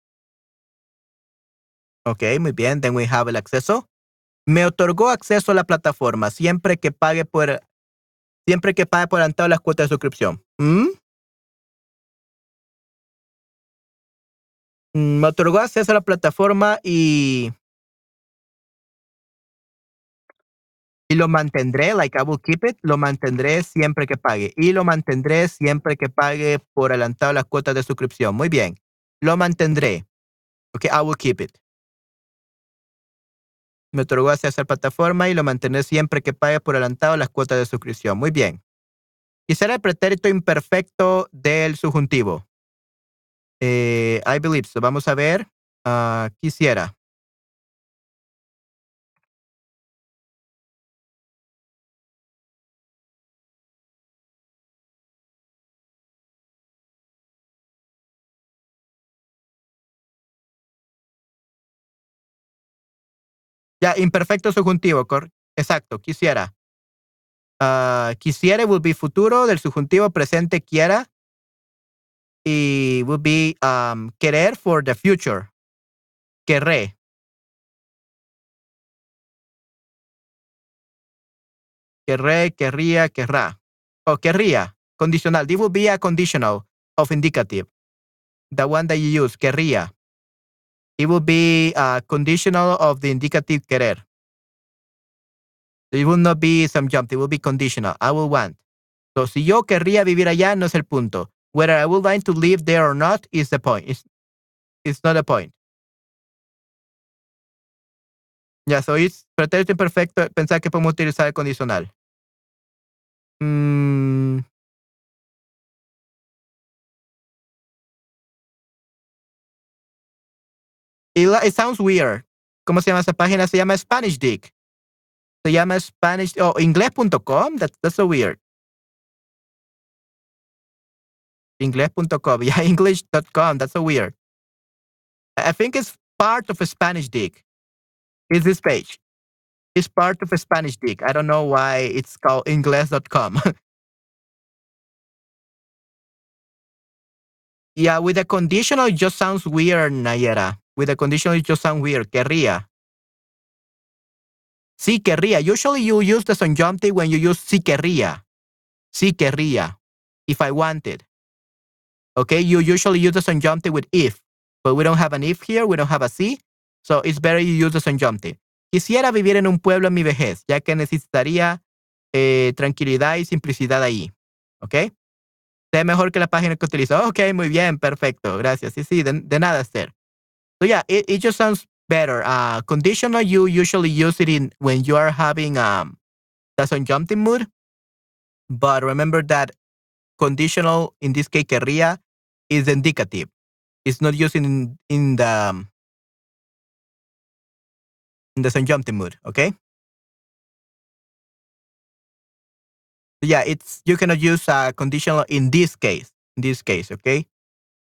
Ok, muy bien, then we have el acceso. Me otorgó acceso a la plataforma siempre que pague por, siempre que pague por adelantado las cuotas de suscripción. ¿Mm? Me otorgó acceso a la plataforma y y lo mantendré, like I will keep it, lo mantendré siempre que pague. Y lo mantendré siempre que pague por adelantado las cuotas de suscripción. Muy bien. Lo mantendré. Ok, I will keep it. Me otorgó acceso a la plataforma y lo mantendré siempre que pague por adelantado las cuotas de suscripción. Muy bien. Quisiera el pretérito imperfecto del subjuntivo. Eh, I believe so. Vamos a ver. Ah, quisiera. Ya, imperfecto subjuntivo, exacto, quisiera. Ah, quisiera will be futuro del subjuntivo presente quiera y will be um, querer for the future. Querré. Querré, querría, querrá. O querría. Condicional. This will be a conditional of indicative. The one that you use. Querría. It will be a conditional of the indicative querer. It will not be some jump. It will be conditional. I will want. So, si yo querría vivir allá, no es el punto. Whether I would like to live there or not is the point. It's, it's not the point. Ya, so it's pretérito imperfecto. Pensar que podemos utilizar el condicional. Mm, it, sounds weird. ¿Cómo se llama esa página? Se llama Spanish Dick. Se llama Spanish. Oh, inglés.com. That, that's so weird. Inglés.com. Yeah, English.com. That's so weird. I think it's part of a Spanish dig. Is this page? It's part of a Spanish dig. I don't know why it's called Ingles.com. yeah, with a conditional, it just sounds weird, Nayera. With a conditional, it just sounds weird. Querría. Sí, querría. Usually you use the subjunctive when you use sí querría. Sí querría. If I wanted. Okay, you usually use the subjunctive with if, but we don't have an if here, we don't have a sí, so it's better you use the subjunctive. Quisiera vivir en un pueblo en mi vejez, ya que necesitaría eh, tranquilidad y simplicidad ahí. Okay? sea mejor que la página que utilizo. Ok, muy bien, perfecto. Gracias. Sí, sí, de, nada, Esther. So yeah, it, just sounds better. Uh, conditional, you usually use it in when you are having um, the subjunctive mood. But remember that conditional, in this case, querría, is indicative. It's not used in, in the in the subjunctive mood, okay? yeah, it's you cannot use a conditional in this case. In this case, okay?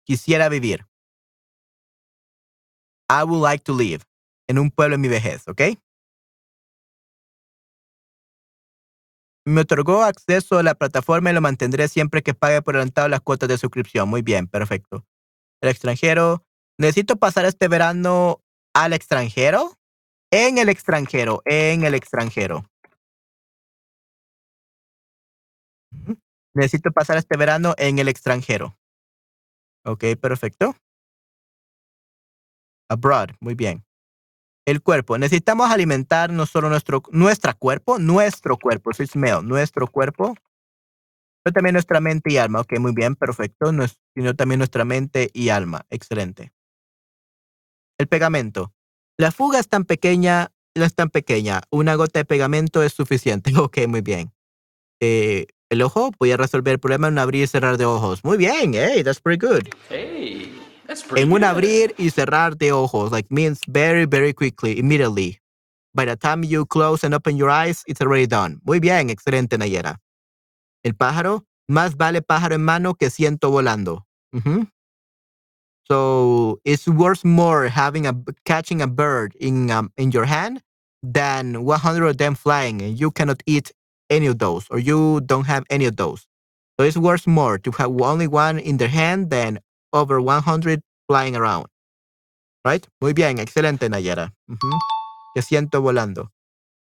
Quisiera vivir. I would like to live. En un pueblo en mi vejez, ¿ok? Me otorgó acceso a la plataforma y lo mantendré siempre que pague por adelantado las cuotas de suscripción. Muy bien, perfecto. El extranjero. Necesito pasar este verano al extranjero. En el extranjero, en el extranjero. Necesito pasar este verano en el extranjero. Ok, perfecto. Abroad, muy bien. El cuerpo. Necesitamos alimentar no solo nuestro nuestra cuerpo, nuestro cuerpo, es male, nuestro cuerpo, pero también nuestra mente y alma. Ok, muy bien, perfecto. sino también nuestra mente y alma. Excelente. El pegamento. La fuga es tan pequeña, no es tan pequeña. Una gota de pegamento es suficiente. Ok, muy bien. Eh, el ojo, voy a resolver el problema en abrir y cerrar de ojos. Muy bien, hey, that's pretty good. Hey, En un abrir y cerrar de ojos, like means very, very quickly, immediately. By the time you close and open your eyes, it's already done. Muy bien, excelente, Nayera. El pájaro, más vale pájaro en mano que ciento volando. Ujú. So it's worth more having a catching a bird in um, in your hand than 100 of them flying, and you cannot eat any of those, or you don't have any of those. So it's worth more to have only one in the hand than over 100 flying around. Right? Muy bien, excelente, Nayara. Ujú. Que siento volando.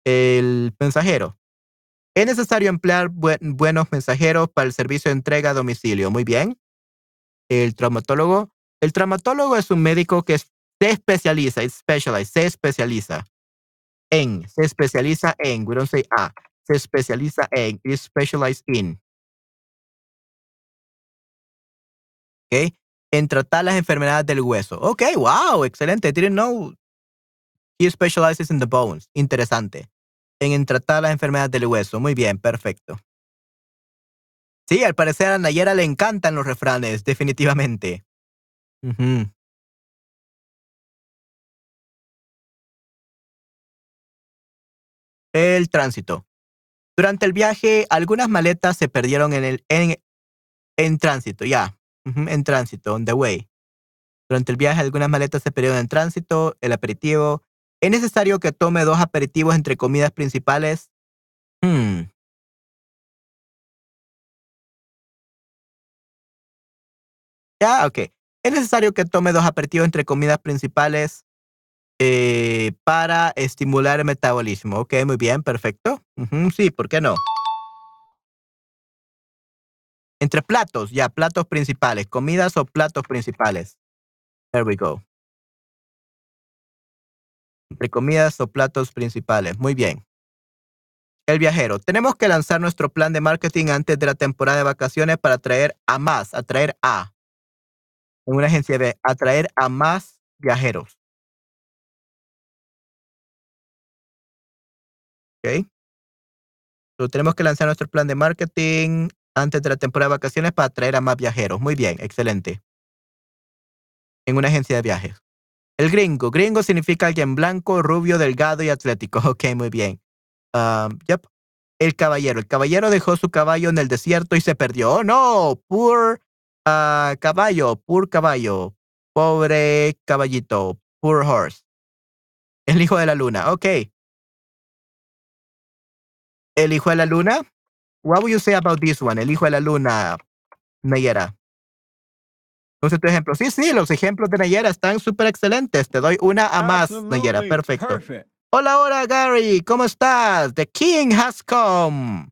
El mensajero. Es necesario emplear buen- buenos mensajeros para el servicio de entrega a domicilio. Muy bien. El traumatólogo. El traumatólogo es un médico que es- se especializa, se especializa en, se especializa en, we don't say a, se especializa en, is specialized in. ¿Ok? En tratar las enfermedades del hueso. Ok, wow, excelente. Didn't know he specializes in the bones. Interesante. En, tratar las enfermedades del hueso. Muy bien, perfecto. Sí, al parecer a Nayera le encantan los refranes, definitivamente. El tránsito. Durante el viaje, algunas maletas se perdieron en el en, en tránsito, ya. En tránsito, on the way. Durante el viaje, algunas maletas se perdieron en tránsito, el aperitivo. ¿Es necesario que tome dos aperitivos entre comidas principales? Hmm. Ya, ok. Es necesario que tome dos aperitivos entre comidas principales eh, para estimular el metabolismo. Ok, muy bien, perfecto. Ujú, sí, ¿por qué no? Entre platos, ya, platos principales, comidas o platos principales. There we go. Entre comidas o platos principales. Muy bien. El viajero. Tenemos que lanzar nuestro plan de marketing antes de la temporada de vacaciones para atraer a más, atraer a. En una agencia de atraer a más viajeros. ¿Ok? So, tenemos que lanzar nuestro plan de marketing antes de la temporada de vacaciones para atraer a más viajeros. Muy bien, excelente. En una agencia de viajes. El gringo. Gringo significa alguien blanco, rubio, delgado y atlético. Ok, muy bien. El caballero. El caballero dejó su caballo en el desierto y se perdió. Oh, no. Poor ah, caballo. Poor caballo. Pobre caballito. Poor horse. El hijo de la luna. Ok. El hijo de la luna. What would you say about this one? El hijo de la luna, Nayera. Entonces tu ejemplo. Sí, sí, los ejemplos de Nayera están súper excelentes. Te doy una a más, Nayera. Perfecto. Perfect. Hola, hola, Gary. ¿Cómo estás? The king has come.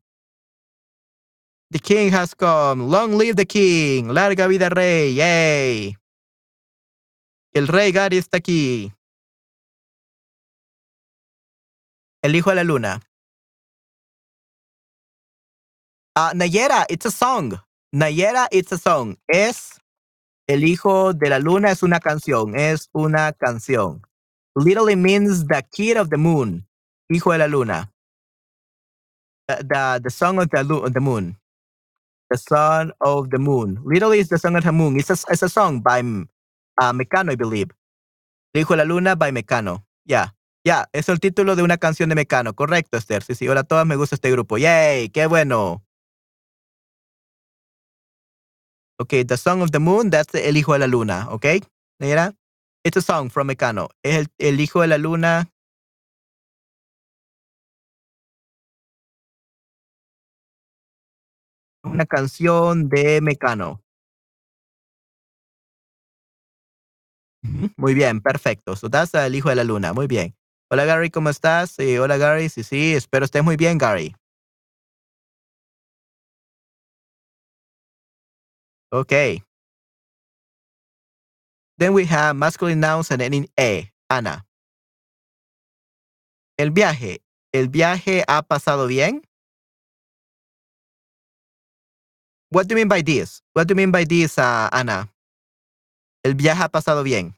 The king has come. Long live the king. Larga vida, rey. Yay. El rey Gary está aquí. El hijo de la luna. Ah, Nayera, it's a song. Nayera, it's a song. Es El hijo de la luna es una canción. Es una canción. Literally means the kid of the moon. Hijo de la luna. The, the, song of the, moon. The son of the moon. Literally is the song of the moon. It's a, it's a song by uh, Mecano, I believe. El hijo de la luna by Mecano. Ya. Ya, es el título de una canción de Mecano. Correcto, Esther. Sí, sí. Hola a todas, me gusta este grupo. Yay, qué bueno. Okay, The Song of the Moon, that's El Hijo de la Luna, okay? Nayera? It's a song from Mecano. Es el, Hijo de la Luna. Una canción de Mecano. Muy bien, perfecto. So that's El Hijo de la Luna. Muy bien. Hola Gary, ¿cómo estás? Sí, hola Gary, sí, sí, espero estés muy bien, Gary. Okay. Then we have masculine nouns and ending A. Ana. El viaje. ¿El viaje ha pasado bien? What do you mean by this? What do you mean by this, uh, Ana? El viaje ha pasado bien.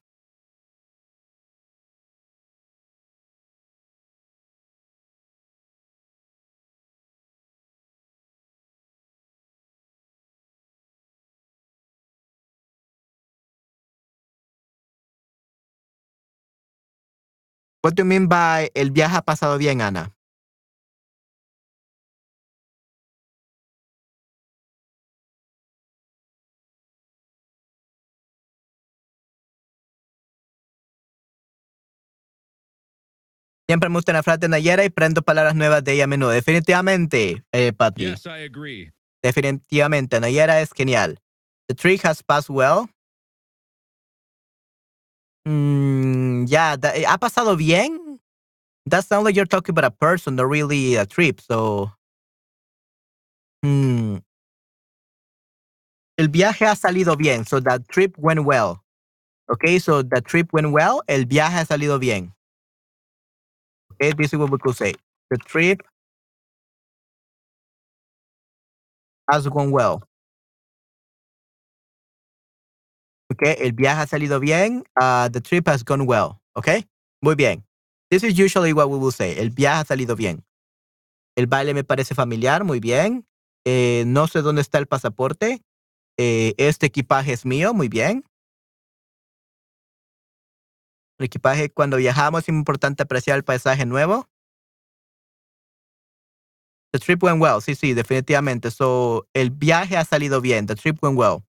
What do you mean by el viaje ha pasado bien, Ana? Siempre me gusta la frase de Nayera y prendo palabras nuevas de ella a menudo. Definitivamente, eh. Yes, I agree. Definitivamente, Nayera es genial. The trip has passed well. Mm, yeah, that- ha pasado bien. That sounds like you're talking about a person, not really a trip. So, hmm. el viaje ha salido bien. So that trip went well. Okay, so the trip went well. El viaje ha salido bien. Okay, this is what we could say. The trip has gone well. Okay, el viaje ha salido bien. Uh, the trip has gone well. Okay, muy bien. This is usually what we will say. El viaje ha salido bien. El baile me parece familiar. Muy bien. Eh, no sé dónde está el pasaporte. Eh, este equipaje es mío. Muy bien. El equipaje, cuando viajamos, es importante apreciar el paisaje nuevo. The trip went well. Sí, sí, definitivamente. So, el viaje ha salido bien. The trip went well.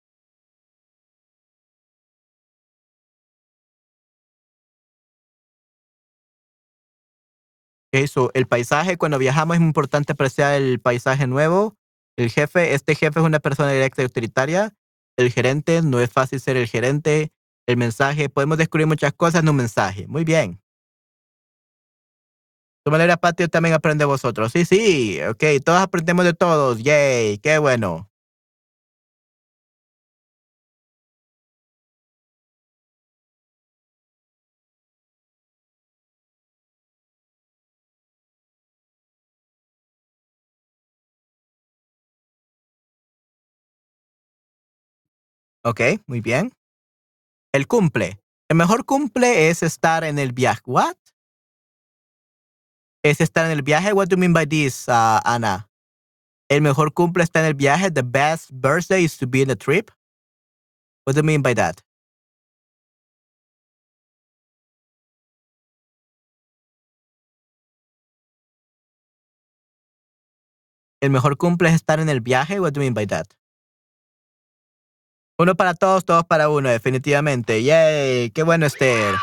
Okay, so el paisaje, cuando viajamos es importante apreciar el paisaje nuevo. El jefe, este jefe es una persona directa y autoritaria. El gerente, no es fácil ser el gerente. El mensaje, podemos descubrir muchas cosas en un mensaje. Muy bien. De manera, Patio, también aprende vosotros. Sí, sí, ok, todos aprendemos de todos. Yay, qué bueno. Ok, muy bien. El cumple. El mejor cumple es estar en el viaje. What? Es estar en el viaje. What do you mean by this, uh? El mejor cumple está en el viaje. The best birthday is to be in a trip. What do you mean by that? El mejor cumple es estar en el viaje. What do you mean by that? Uno para todos, todos para uno, definitivamente. Yay, qué bueno, Esther.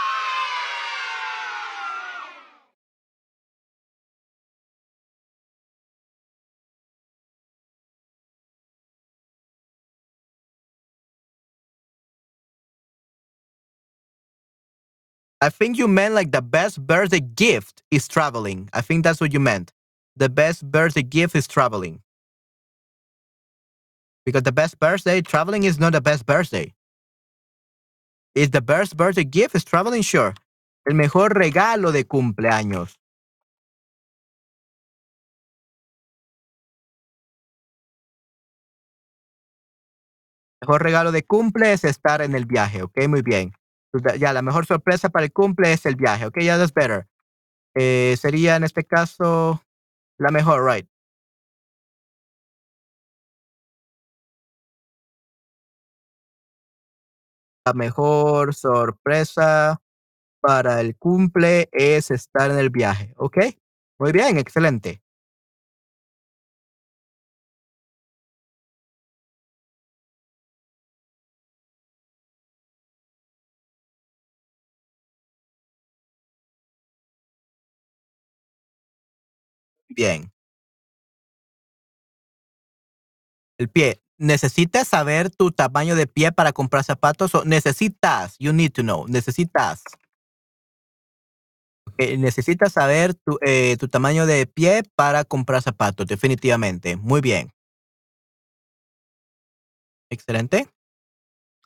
I think you meant like the best birthday gift is traveling. I think that's what you meant. The best birthday gift is traveling. Because the best birthday, traveling is not the best birthday. Is the best birthday gift is traveling? Sure. El mejor regalo de cumpleaños. mejor regalo de cumple es estar en el viaje, ¿ok? Muy bien. Ya, la mejor sorpresa para el cumple es el viaje, ¿ok? Ya, that's better. Eh, sería en este caso la mejor, right? La mejor sorpresa para el cumple es estar en el viaje, ¿ok? Muy bien, excelente. Bien. El pie. ¿Necesitas saber tu tamaño de pie para comprar zapatos? O necesitas, you need to know, necesitas. necesitas saber tu, eh, tu tamaño de pie para comprar zapatos, definitivamente. Muy bien. Excelente.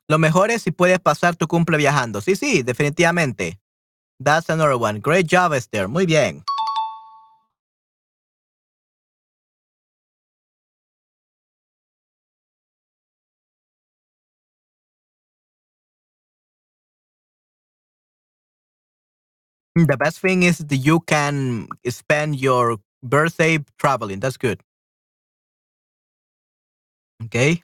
Lo mejor es si puedes pasar tu cumple viajando. Sí, sí, definitivamente. That's another one. Great job, Esther. Muy bien. The best thing is that you can spend your birthday traveling. That's good. Okay.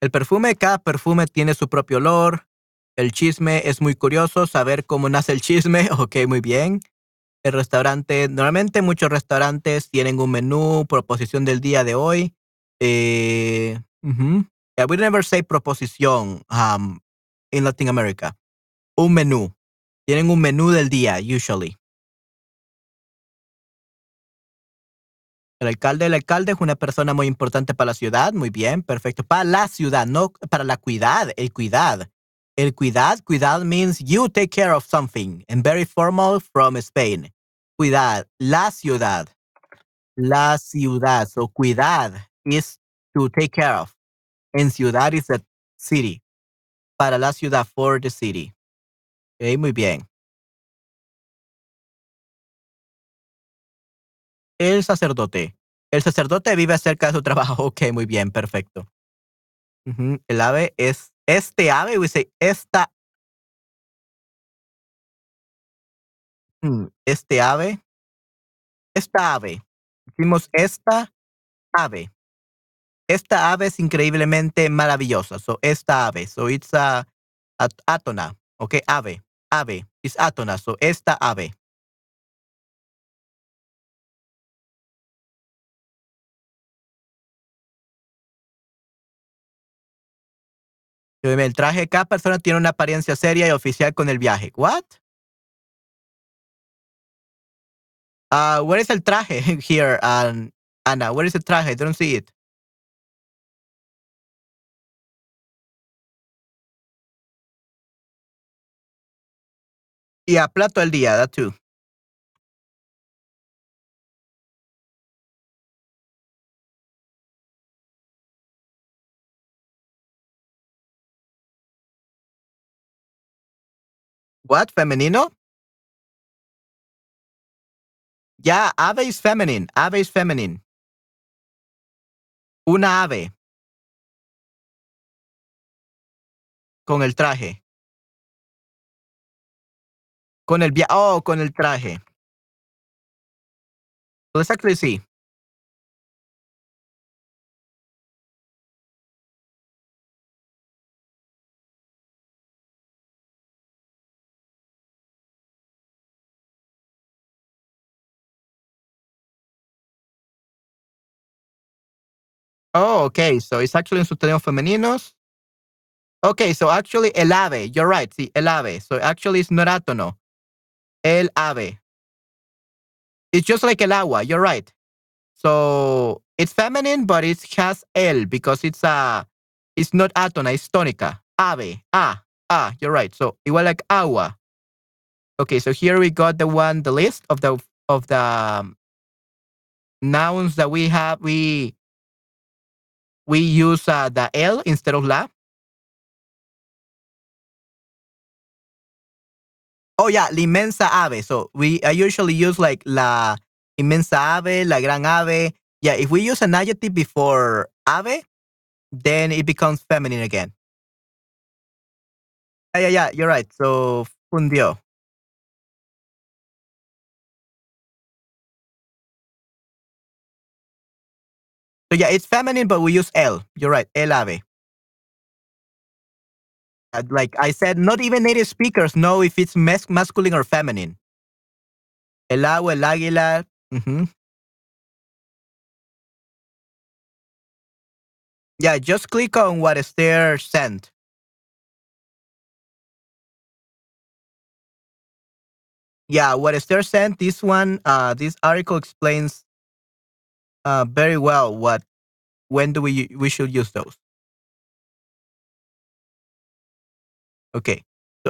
El perfume, cada perfume tiene su propio olor. El chisme es muy curioso, saber cómo nace el chisme. Ok, muy bien. El restaurante, normalmente muchos restaurantes tienen un menú, proposición del día de hoy. Eh, we never say proposición um, in Latin America. Un menú. Tienen un menú del día, usually. El alcalde, el alcalde es una persona muy importante para la ciudad, muy bien, perfecto. Para la ciudad, no para la cuidad, el cuidad. El cuidad, cuidad means you take care of something. And very formal from Spain. Cuidad, la ciudad. La ciudad. So cuidad is to take care of. En ciudad is the city. Para la ciudad, for the city. Ok, muy bien. El sacerdote. El sacerdote vive cerca de su trabajo. Ok, muy bien, perfecto. El ave es este ave, dice esta. Mm, este ave. Esta ave. Decimos esta ave. Esta ave es increíblemente maravillosa. So, esta ave. So, it's a, atona. Ok, ave ave. is atona. So, esta ave. El traje de cada persona tiene una apariencia seria y oficial con el viaje. What? Uh, where is el traje here, um, Anna? Where is the traje? I don't see it. Y a plato del día, that too. What? Femenino? Ya, ave is feminine. Ave is feminine. Una ave. Con el traje. Con el viaje. Oh, con el traje. let's actually. Oh, okay. So it's actually en sus femeninos. Okay, so actually el ave. You're right. Sí, el ave. So actually it's not átono. El ave. It's just like el agua. You're right. So it's feminine, but it has el because it's a, it's not atona, it's tónica. Ave. Ah, ah, you're right. So igual like agua. Okay, so here we got the one, the list of the of the um, nouns that we have. We we use uh, the el instead of la. Oh yeah, la inmensa ave. So we I usually use like la inmensa ave, la gran ave. Yeah, if we use an adjective before ave, then it becomes feminine again. Yeah, yeah, yeah, you're right. So fundió. So yeah, it's feminine, but we use el. You're right, el ave. Uh, like I said, not even native speakers know if it's mas- masculine or feminine. El agua, el águila. mhm. Yeah, just click on what Esther sent. Yeah, what Esther sent, this one, uh, this article explains uh, very well what, when do we we should use those. Ok.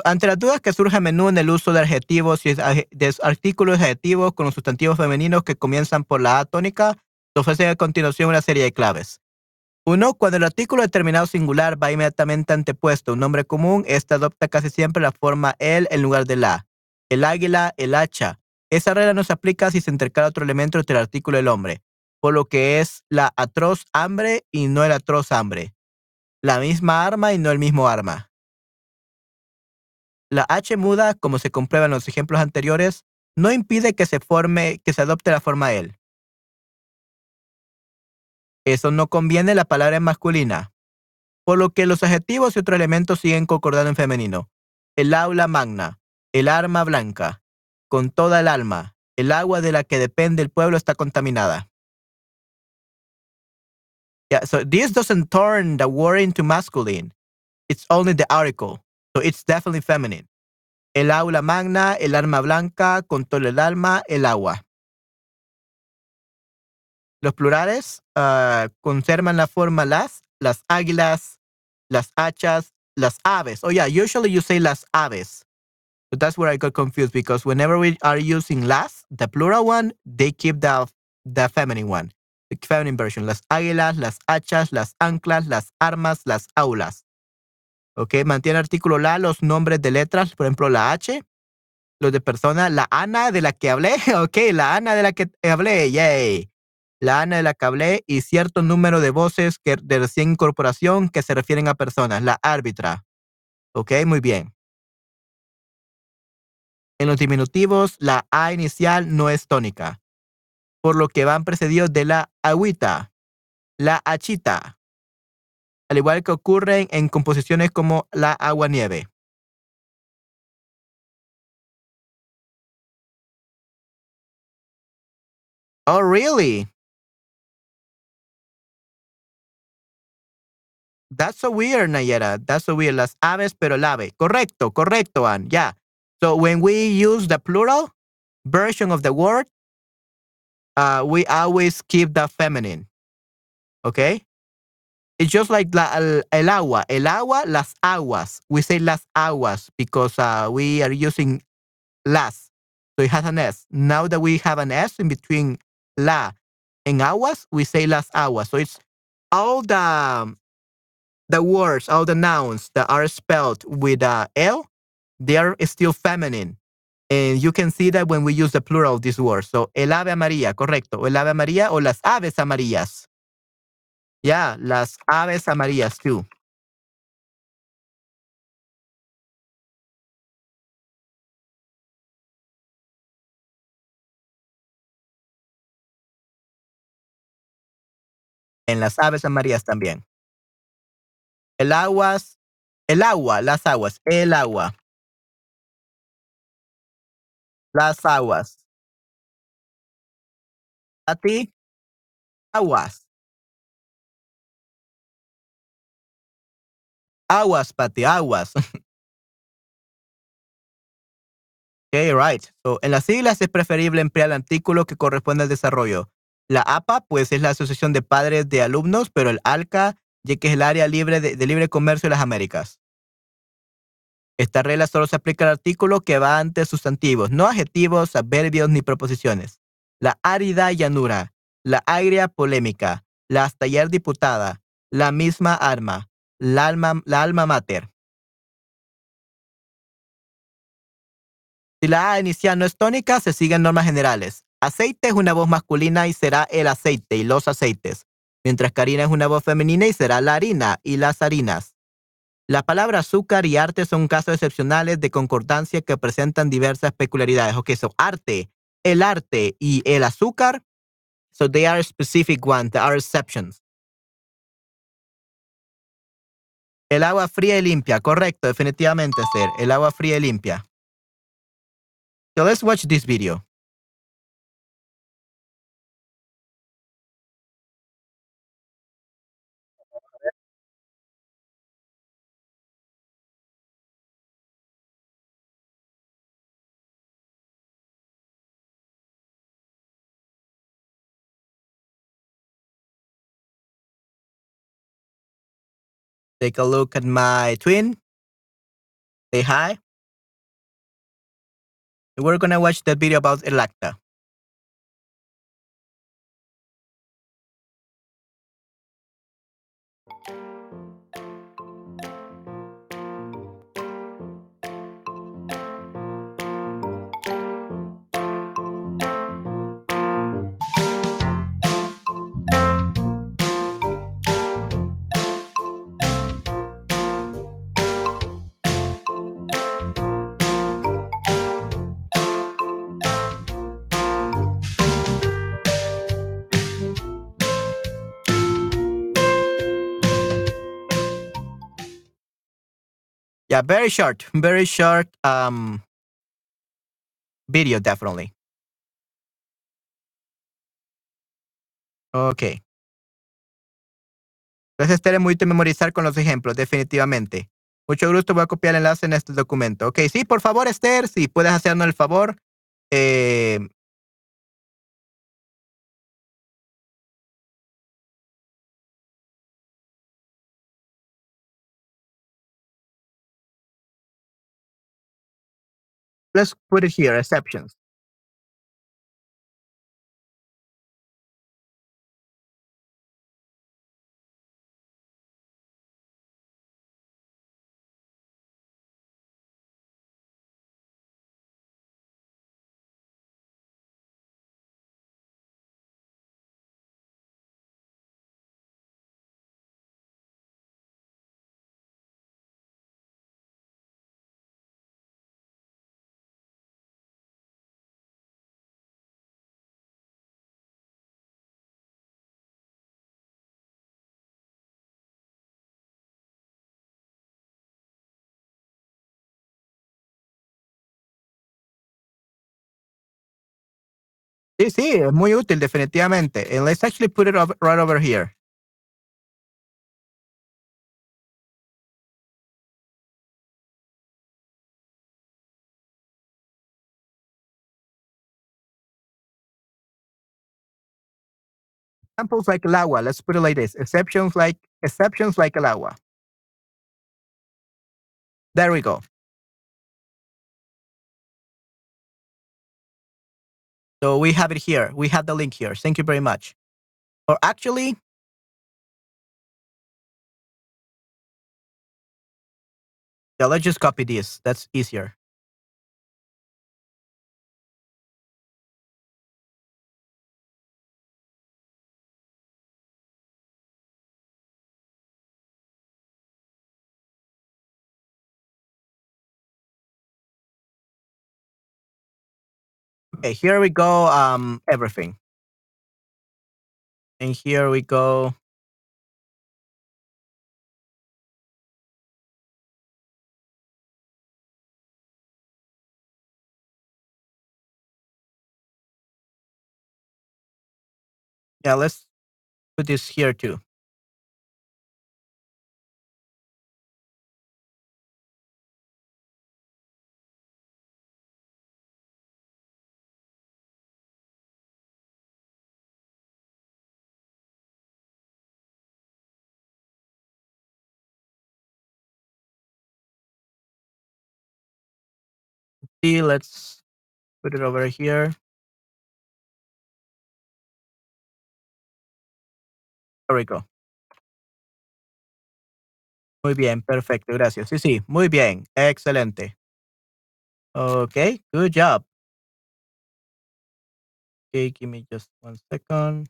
Ante las dudas que surgen a menudo en el uso de adjetivos y de artículos adjetivos con sustantivos femeninos que comienzan por la A tónica, se ofrece a continuación una serie de claves. Uno, cuando el artículo determinado singular va inmediatamente antepuesto a un nombre común, este adopta casi siempre la forma el en lugar de la. El águila, el hacha. Esa regla no se aplica si se intercala otro elemento entre el artículo y el hombre, por lo que es la atroz hambre y no el atroz hambre. La misma arma y no el mismo arma. La H muda, como se comprueba en los ejemplos anteriores, no impide que se forme, que se adopte la forma el. Eso no conviene la palabra en masculina, por lo que los adjetivos y otros elementos siguen concordando en femenino. El aula magna, el arma blanca, con toda el alma, el agua de la que depende el pueblo está contaminada. Yeah, so this doesn't turn the word into masculine. It's only the article. So it's definitely feminine. El aula magna, el arma blanca, con todo el alma, el agua. Los plurales ah, conservan la forma las, las águilas, las hachas, las aves. Oh yeah, usually you say las aves. But that's where I got confused because whenever we are using las, the plural one, they keep the, the feminine one, the feminine version. Las águilas, las hachas, las anclas, las armas, las aulas. ¿Ok? Mantiene artículo la los nombres de letras, por ejemplo, la H, los de persona, la Ana de la que hablé, ok, la Ana de la que hablé, yay. La Ana de la que hablé y cierto número de voces que, de recién incorporación que se refieren a personas, la árbitra. Ok, muy bien. En los diminutivos, la A inicial no es tónica, por lo que van precedidos de la agüita, la achita, al igual que ocurren en composiciones como la agua-nieve. Oh, really? That's so weird, Nayera. That's so weird. Las aves, pero el ave. Correcto, correcto, Ann. Yeah. So when we use the plural version of the word, uh, we always keep the feminine. Okay? It's just like la, el, el agua. El agua, las aguas. We say las aguas because uh, we are using las. So it has an S. Now that we have an S in between la and aguas, we say las aguas. So it's all the the words, all the nouns that are spelled with a L, they are still feminine. And you can see that when we use the plural of these words. So, el ave amarilla, correcto. El ave amarilla o las aves amarillas. Yeah, las aves amarillas too. En las aves amarillas también. El aguas, el agua, las aguas, el agua. Las aguas. A ti, aguas. Aguas, Pati, aguas. Okay, right. So, en las siglas es preferible emplear el artículo que corresponde al desarrollo. La APA, pues, es la Asociación de Padres de Alumnos, pero el ALCA, ya que es el área libre de, de libre comercio de las Américas. Esta regla solo se aplica al artículo que va antes sustantivos, no adjetivos, adverbios ni proposiciones. La árida llanura, la agria polémica, la hasta ayer diputada, la misma arma, la alma, la alma mater. Si la A inicial no es tónica, se siguen normas generales. Aceite es una voz masculina y será el aceite y los aceites. mientras que harina es una voz femenina y será la harina y las harinas. La palabra azúcar y arte son casos excepcionales de concordancia que presentan diversas peculiaridades. Ok, so arte, el arte y el azúcar, so they are specific ones, they are exceptions. El agua fría y limpia, correcto, definitivamente, ser. El agua fría y limpia. So let's watch this video. Take a look at my twin. Say hi. We're gonna watch that video about Elacta. Yeah, very short, very short um video definitely. Ok. Entonces estaré muy de memorizar con los ejemplos, definitivamente. Mucho gusto, voy a copiar el enlace en este documento. Ok, sí, por favor, Esther, si puedes hacernos el favor. Eh, let's put it here, exceptions. Sí, sí, es muy útil, definitivamente. And let's actually put it right over here. Examples like el agua. Let's put it like this. Exceptions like exceptions like el agua. There we go. So we have it here. We have the link here. Thank you very much. Or actually, yeah, let's just copy this. That's easier. Okay, here we go. Um, everything. And here we go. Yeah, let's put this here too. Let's put it over here. There we go. Muy bien, perfecto, gracias. Sí, sí, muy bien, excelente. Okay, good job. Okay, give me just one second.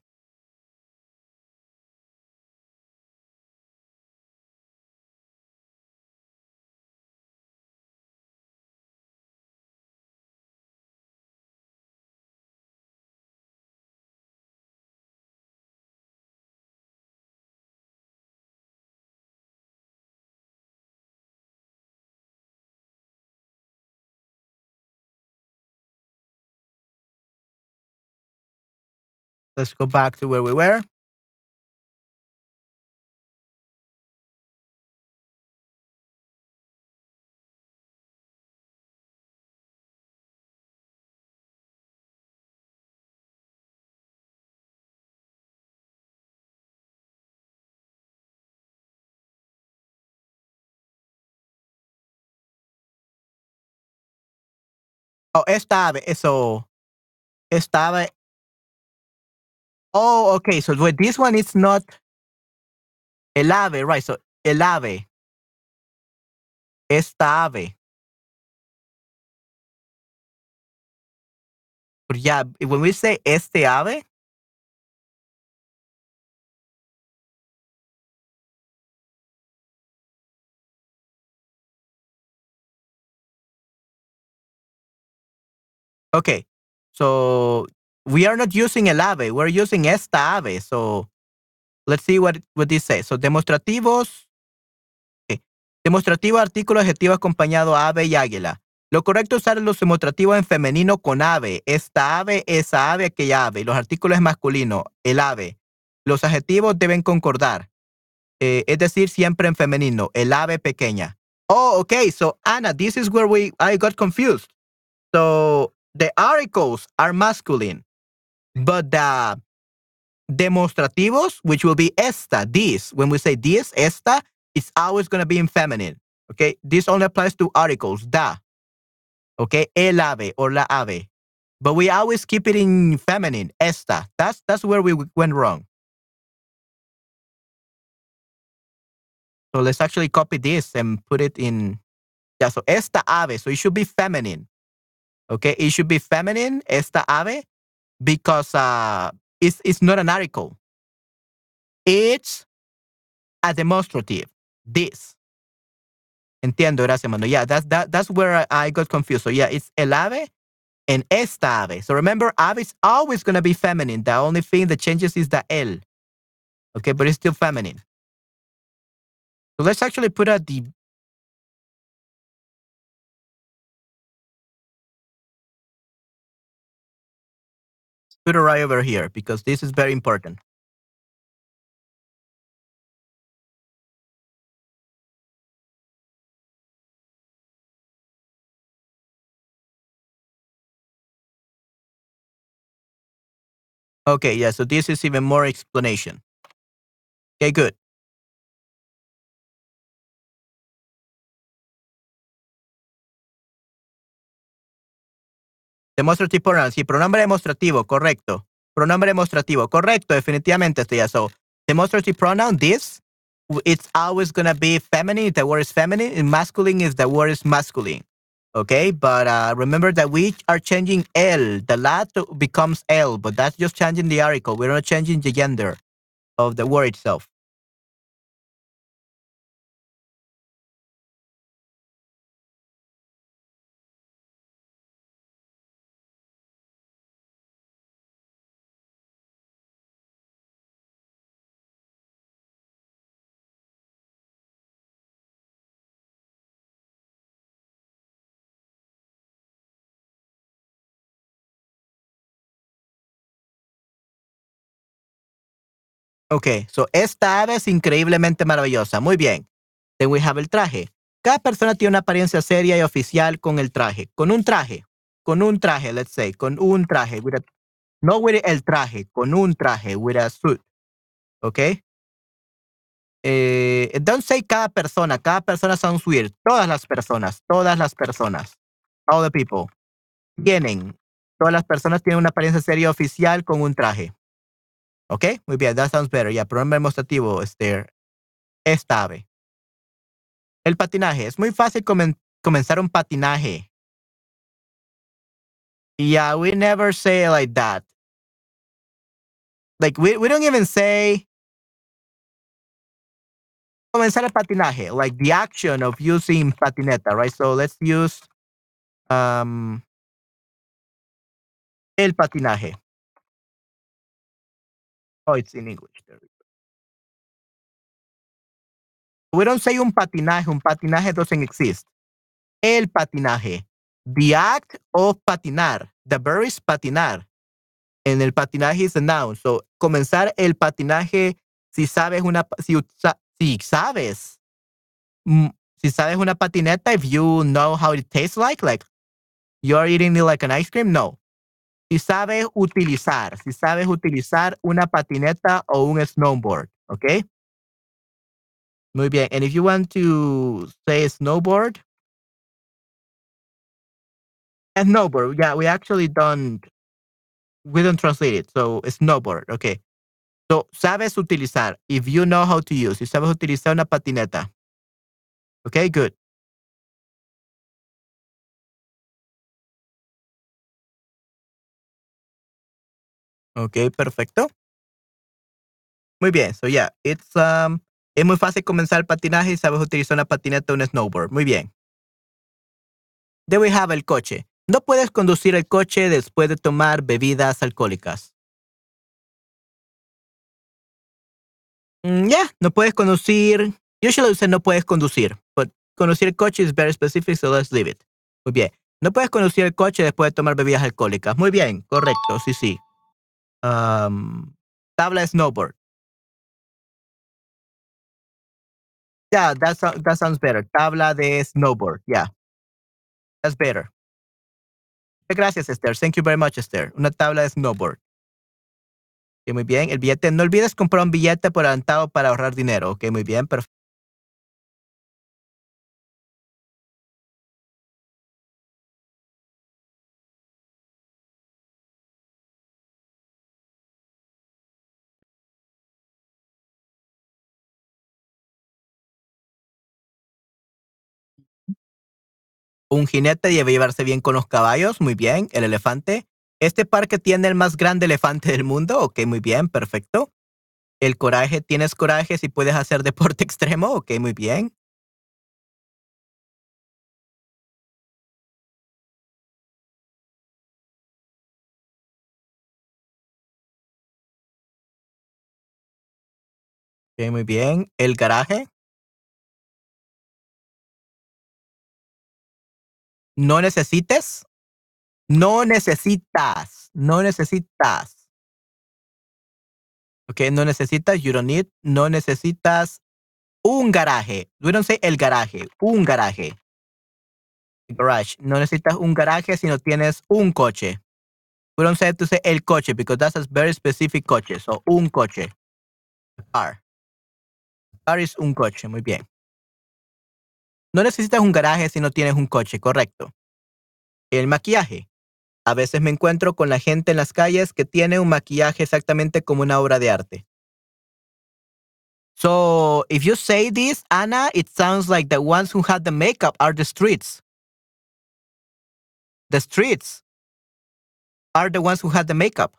Let's go back to where we were. Oh, esta ave, eso. Esta ave. Oh, okay. So with this one, it's not el ave, right? So el ave. Esta ave. But yeah, when we say este ave, Okay. So we are not using el ave, we're using esta ave. So let's see what, what this says. So demostrativos. Okay. Demostrativo, artículo, adjetivo acompañado ave y águila. Lo correcto es usar los demostrativos en femenino con ave. Esta ave, esa ave, aquella ave. Los artículos es masculino, el ave. Los adjetivos deben concordar. Eh, es decir, siempre en femenino, el ave pequeña. Oh, okay. So Anna, this is where we I got confused. So the articles are masculine, but the demonstrativos, which will be esta, this, when we say this, esta, it's always going to be in feminine. Okay, this only applies to articles, da. Okay, el ave or la ave. But we always keep it in feminine, esta. That's that's where we went wrong. So let's actually copy this and put it in. Yeah, so esta ave. So it should be feminine. Okay, it should be feminine, esta ave, because uh, it's, it's not an article. It's a demonstrative. This. Entiendo, gracias, mano. Yeah, that's, that, that's where I, I got confused. So, yeah, it's el ave and esta ave. So, remember, ave is always going to be feminine. The only thing that changes is the el. Okay, but it's still feminine. So, let's actually put a the put it right over here because this is very important. Okay, yeah, so this is even more explanation. Okay, good. Demonstrative pronoun, sí, pronombre demostrativo, correcto. Pronombre demostrativo, correcto, definitivamente estoy so. Demonstrative pronoun, this, it's always going to be feminine. The word is feminine. And masculine is the word is masculine. Okay, but uh, remember that we are changing L. The la becomes L, but that's just changing the article. We're not changing the gender of the word itself. Ok, so esta ave es increíblemente maravillosa. Muy bien. Then we have el traje. Cada persona tiene una apariencia seria y oficial con el traje. Con un traje. Con un traje, let's say. Con un traje. no with el traje. Con un traje. With a suit. Ok. Eh, don't say cada persona. Cada persona sounds weird. Todas las personas. Todas las personas. All the people. Tienen. Todas las personas tienen una apariencia seria y oficial con un traje. ¿Ok? Muy bien, that sounds better. Ya, pronombre demostrativo, este, esta ave. El patinaje. Es muy fácil comenzar un patinaje. Yeah, we never say it like that. Like, we, we don't even say comenzar el patinaje, like the action of using patineta, right? So let's use um, el patinaje. Oh, it's in English. There we go. We don't say un patinaje. Un patinaje doesn't exist. El patinaje. The act of patinar. The verb is patinar. And el patinaje is a noun. So, comenzar el patinaje si sabes una si, si sabes mm, si sabes una patineta if you know how it tastes like like you're eating it like an ice cream no si sabes utilizar si sabes utilizar una patineta o un snowboard okay muy bien and if you want to say snowboard snowboard yeah we actually don't we don't translate it so snowboard okay so sabes utilizar if you know how to use si sabes utilizar una patineta okay good Ok, perfecto. Muy bien, so yeah, it's um, es muy fácil comenzar el patinaje y sabes utilizar una patineta o un snowboard. Muy bien. Then we have el coche. No puedes conducir el coche después de tomar bebidas alcohólicas. Mm, yeah, no puedes conducir. Usually say no puedes conducir, but conducir el coche is very specific, so let's leave it. Muy bien. No puedes conducir el coche después de tomar bebidas alcohólicas. Muy bien, correcto, sí, sí. Um, tabla snowboard. Yeah, that, that sounds better. Tabla de snowboard. Yeah. That's better. Gracias, Esther. Thank you very much, Esther. Una tabla de snowboard. Ok, muy bien. El billete. No olvides comprar un billete por adelantado para ahorrar dinero. Ok, muy bien. Perfecto. Un jinete debe llevarse bien con los caballos. Muy bien. El elefante. Este parque tiene el más grande elefante del mundo. Ok, muy bien. Perfecto. El coraje. Tienes coraje si puedes hacer deporte extremo. Ok, muy bien. Ok, muy bien. El garaje. No necesites. No necesitas. No necesitas. Ok, no necesitas. You don't need. No necesitas un garaje. We don't say el garaje. Un garaje. Garage. No necesitas un garaje si no tienes un coche. We don't say to say el coche because that's a very specific coche. So, un coche. Car. Car is un coche. Muy bien. No necesitas un garaje si no tienes un coche. Correcto. El maquillaje. A veces me encuentro con la gente en las calles que tiene un maquillaje exactamente como una obra de arte. So, if you say this, Anna, it sounds like the ones who had the makeup are the streets. The streets are the ones who had the makeup.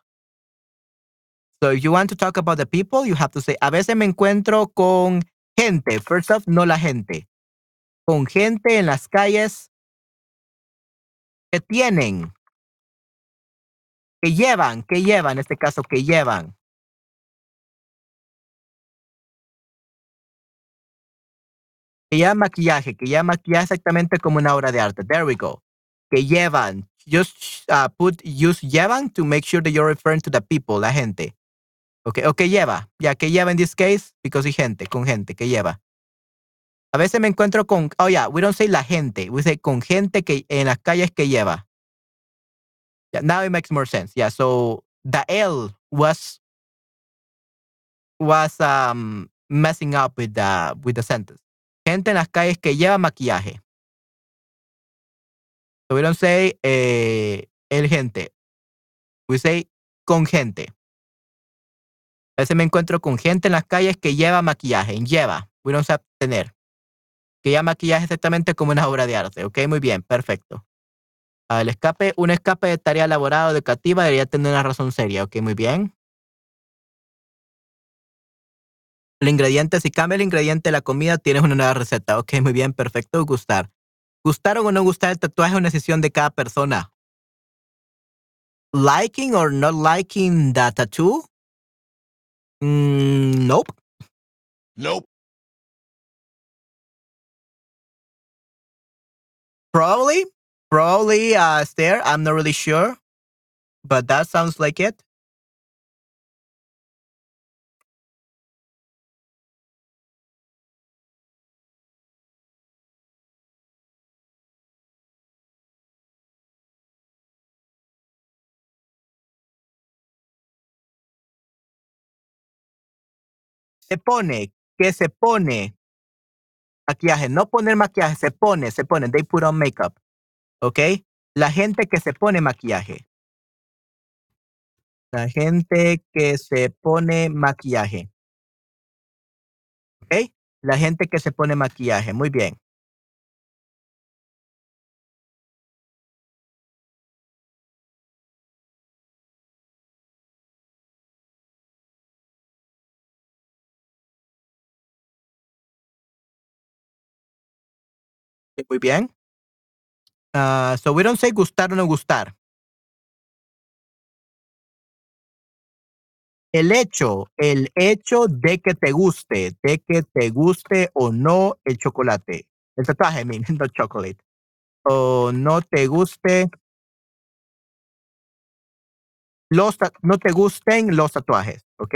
So, if you want to talk about the people, you have to say, a veces me encuentro con gente. First off, no la gente. Con gente en las calles que tienen, que llevan, que llevan, en este caso, que llevan. Que llevan maquillaje, que llevan maquillaje exactamente como una obra de arte. There we go. Que llevan. Just uh, put use llevan to make sure that you're referring to the people, la gente. Okay, o que lleva. Ya, que lleva in this case, because es gente, con gente, que lleva. A veces me encuentro con, oh yeah, we don't say la gente, we say con gente que en las calles que lleva. Now it makes more sense. Yeah, so the L was was um messing up with the with the sentence. Gente en las calles que lleva maquillaje. So we don't say eh, el gente. We say con gente. A veces me encuentro con gente en las calles que lleva maquillaje. Lleva. We don't say tener. Que lleva maquillaje exactamente como una obra de arte. Ok, muy bien, perfecto. El escape, un escape de tarea elaborada o educativa debería tener una razón seria. Ok, muy bien. El ingrediente, si cambia el ingrediente de la comida, tienes una nueva receta. Ok, muy bien, perfecto. Gustar. Gustar o no gustar el tatuaje es una decisión de cada persona. Liking or not liking the tattoo? Mm, nope. Nope. Probably, probably uh, there. I'm not really sure, but that sounds like it. Se pone, que se pone. Maquillaje, no poner maquillaje, se pone, se pone, they put on makeup. ¿Ok? La gente que se pone maquillaje. La gente que se pone maquillaje. ¿Ok? La gente que se pone maquillaje. Muy bien. Muy bien. Uh, so we don't say gustar o no gustar. El hecho, el hecho de que te guste, de que te guste o no el chocolate. El tatuaje, I mean, no chocolate. O no te guste los no te gusten los tatuajes, ¿ok?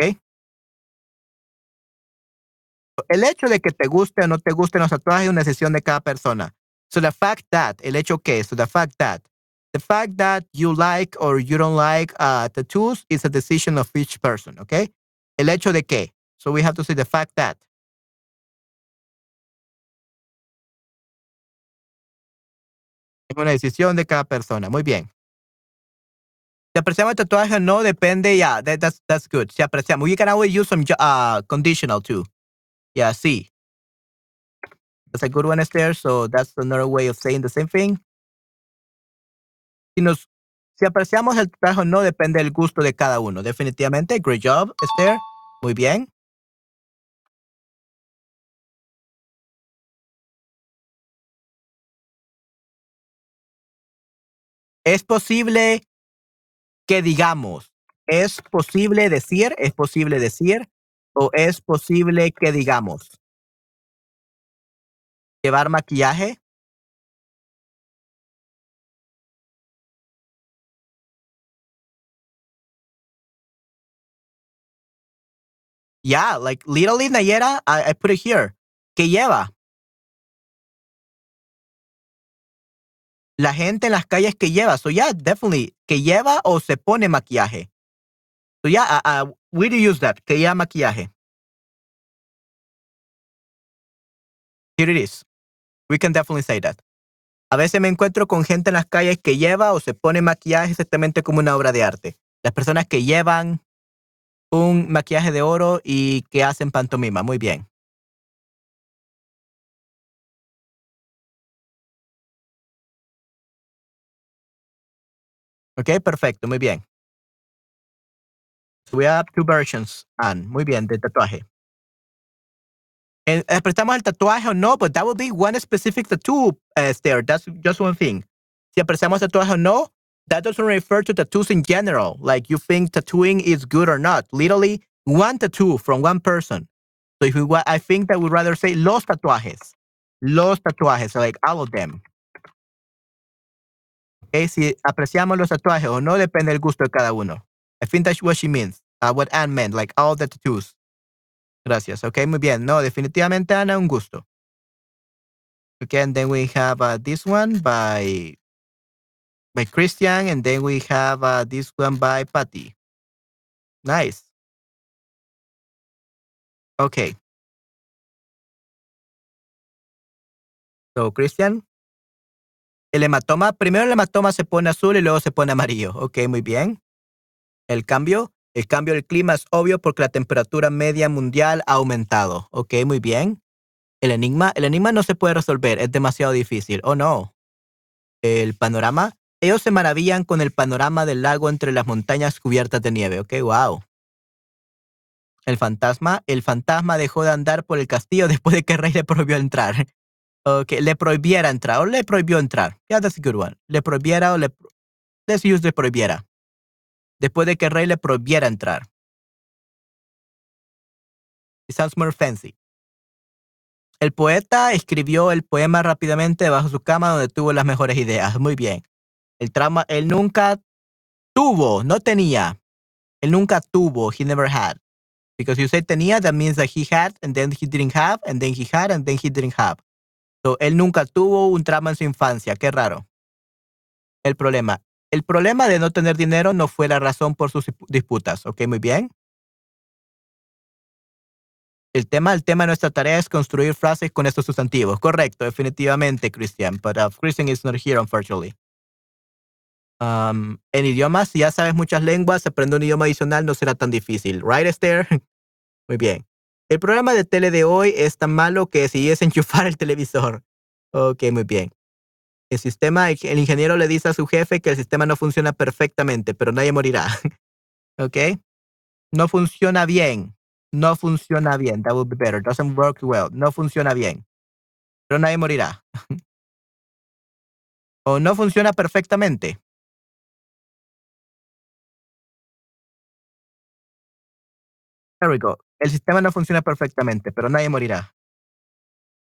El hecho de que te guste o no te gusten los tatuajes es una decisión de cada persona. So the fact that, el hecho que, so the fact that, the fact that you like or you don't like uh, tattoos is a decision of each person, okay? El hecho de que. So we have to say the fact that. Es una decisión de cada persona. Muy bien. Si apreciamos tatuaje o no, depende, yeah, that, that's, that's good. Si apreciamos. We can always use some uh, conditional too. Yeah, sí. That's a good one, Esther. So that's another way of saying the same thing. Si, nos, si apreciamos el trabajo, no depende del gusto de cada uno. Definitivamente. Great job, Esther. Muy bien. Es posible que digamos, es posible decir, es posible decir, o es posible que digamos. Llevar maquillaje. Yeah, like literally Nayera, I, I put it here. ¿Qué lleva? La gente en las calles que lleva. So yeah, definitely. Que lleva o se pone maquillaje. So yeah, we do use that. Que lleva maquillaje. Here it is. We can definitely say that. A veces me encuentro con gente en las calles que lleva o se pone maquillaje exactamente como una obra de arte. Las personas que llevan un maquillaje de oro y que hacen pantomima. Muy bien. Ok, perfecto, muy bien. We have two versions, And Muy bien, de tatuaje. ¿Apreciamos el tatuaje o no? But that would be one specific tattoo, uh, there. That's just one thing. Si apreciamos el tatuaje o no, that doesn't refer to tattoos in general. Like you think tattooing is good or not. Literally, one tattoo from one person. So if we, I think that we'd rather say los tatuajes. Los tatuajes, like all of them. Okay, si apreciamos los tatuajes o no depende del gusto de cada uno. I think that's what she means. What Anne meant, like all the tattoos. Gracias. Ok, muy bien. No, definitivamente, Ana, un gusto. Okay, and then we have uh, this one by by Christian, and then we have uh, this one by Patty. Nice. Okay. So, Christian. El hematoma, primero el hematoma se pone azul y luego se pone amarillo. Ok, muy bien. El cambio, el cambio del clima es obvio porque la temperatura media mundial ha aumentado. Ok, muy bien. El enigma, el enigma no se puede resolver, es demasiado difícil. Oh no. El panorama, ellos se maravillan con el panorama del lago entre las montañas cubiertas de nieve. Ok, wow. El fantasma, el fantasma dejó de andar por el castillo después de que el rey le prohibió entrar. Ok, le prohibiera entrar o le prohibió entrar. Yeah, that's a good one. Le prohibiera o le. Let's le prohibiera después de que rey le prohibiera entrar. Sounds more fancy. El poeta escribió el poema rápidamente debajo de su cama donde tuvo las mejores ideas. Muy bien. El trama, él nunca tuvo, no tenía. Él nunca tuvo, he never had. Because you say tenía, that means that he had, and then he didn't have, and then he had, and then he didn't have. So, él nunca tuvo un trama en su infancia. Qué raro. El problema. El problema de no tener dinero no fue la razón por sus disputas. Ok, muy bien. El tema, el tema de nuestra tarea es construir frases con estos sustantivos. Correcto, definitivamente, Christian. But uh, Christian is not here, unfortunately. Um, en idiomas, si ya sabes muchas lenguas, aprender un idioma adicional no será tan difícil. Right, Esther? Muy bien. El programa de tele de hoy es tan malo que es enchufar el televisor. Ok, muy bien. El sistema, el ingeniero le dice a su jefe que el sistema no funciona perfectamente, pero nadie morirá. ok. No funciona bien. No funciona bien. That would be better. Doesn't work well. No funciona bien. Pero nadie morirá. o no funciona perfectamente. There we go. El sistema no funciona perfectamente, pero nadie morirá.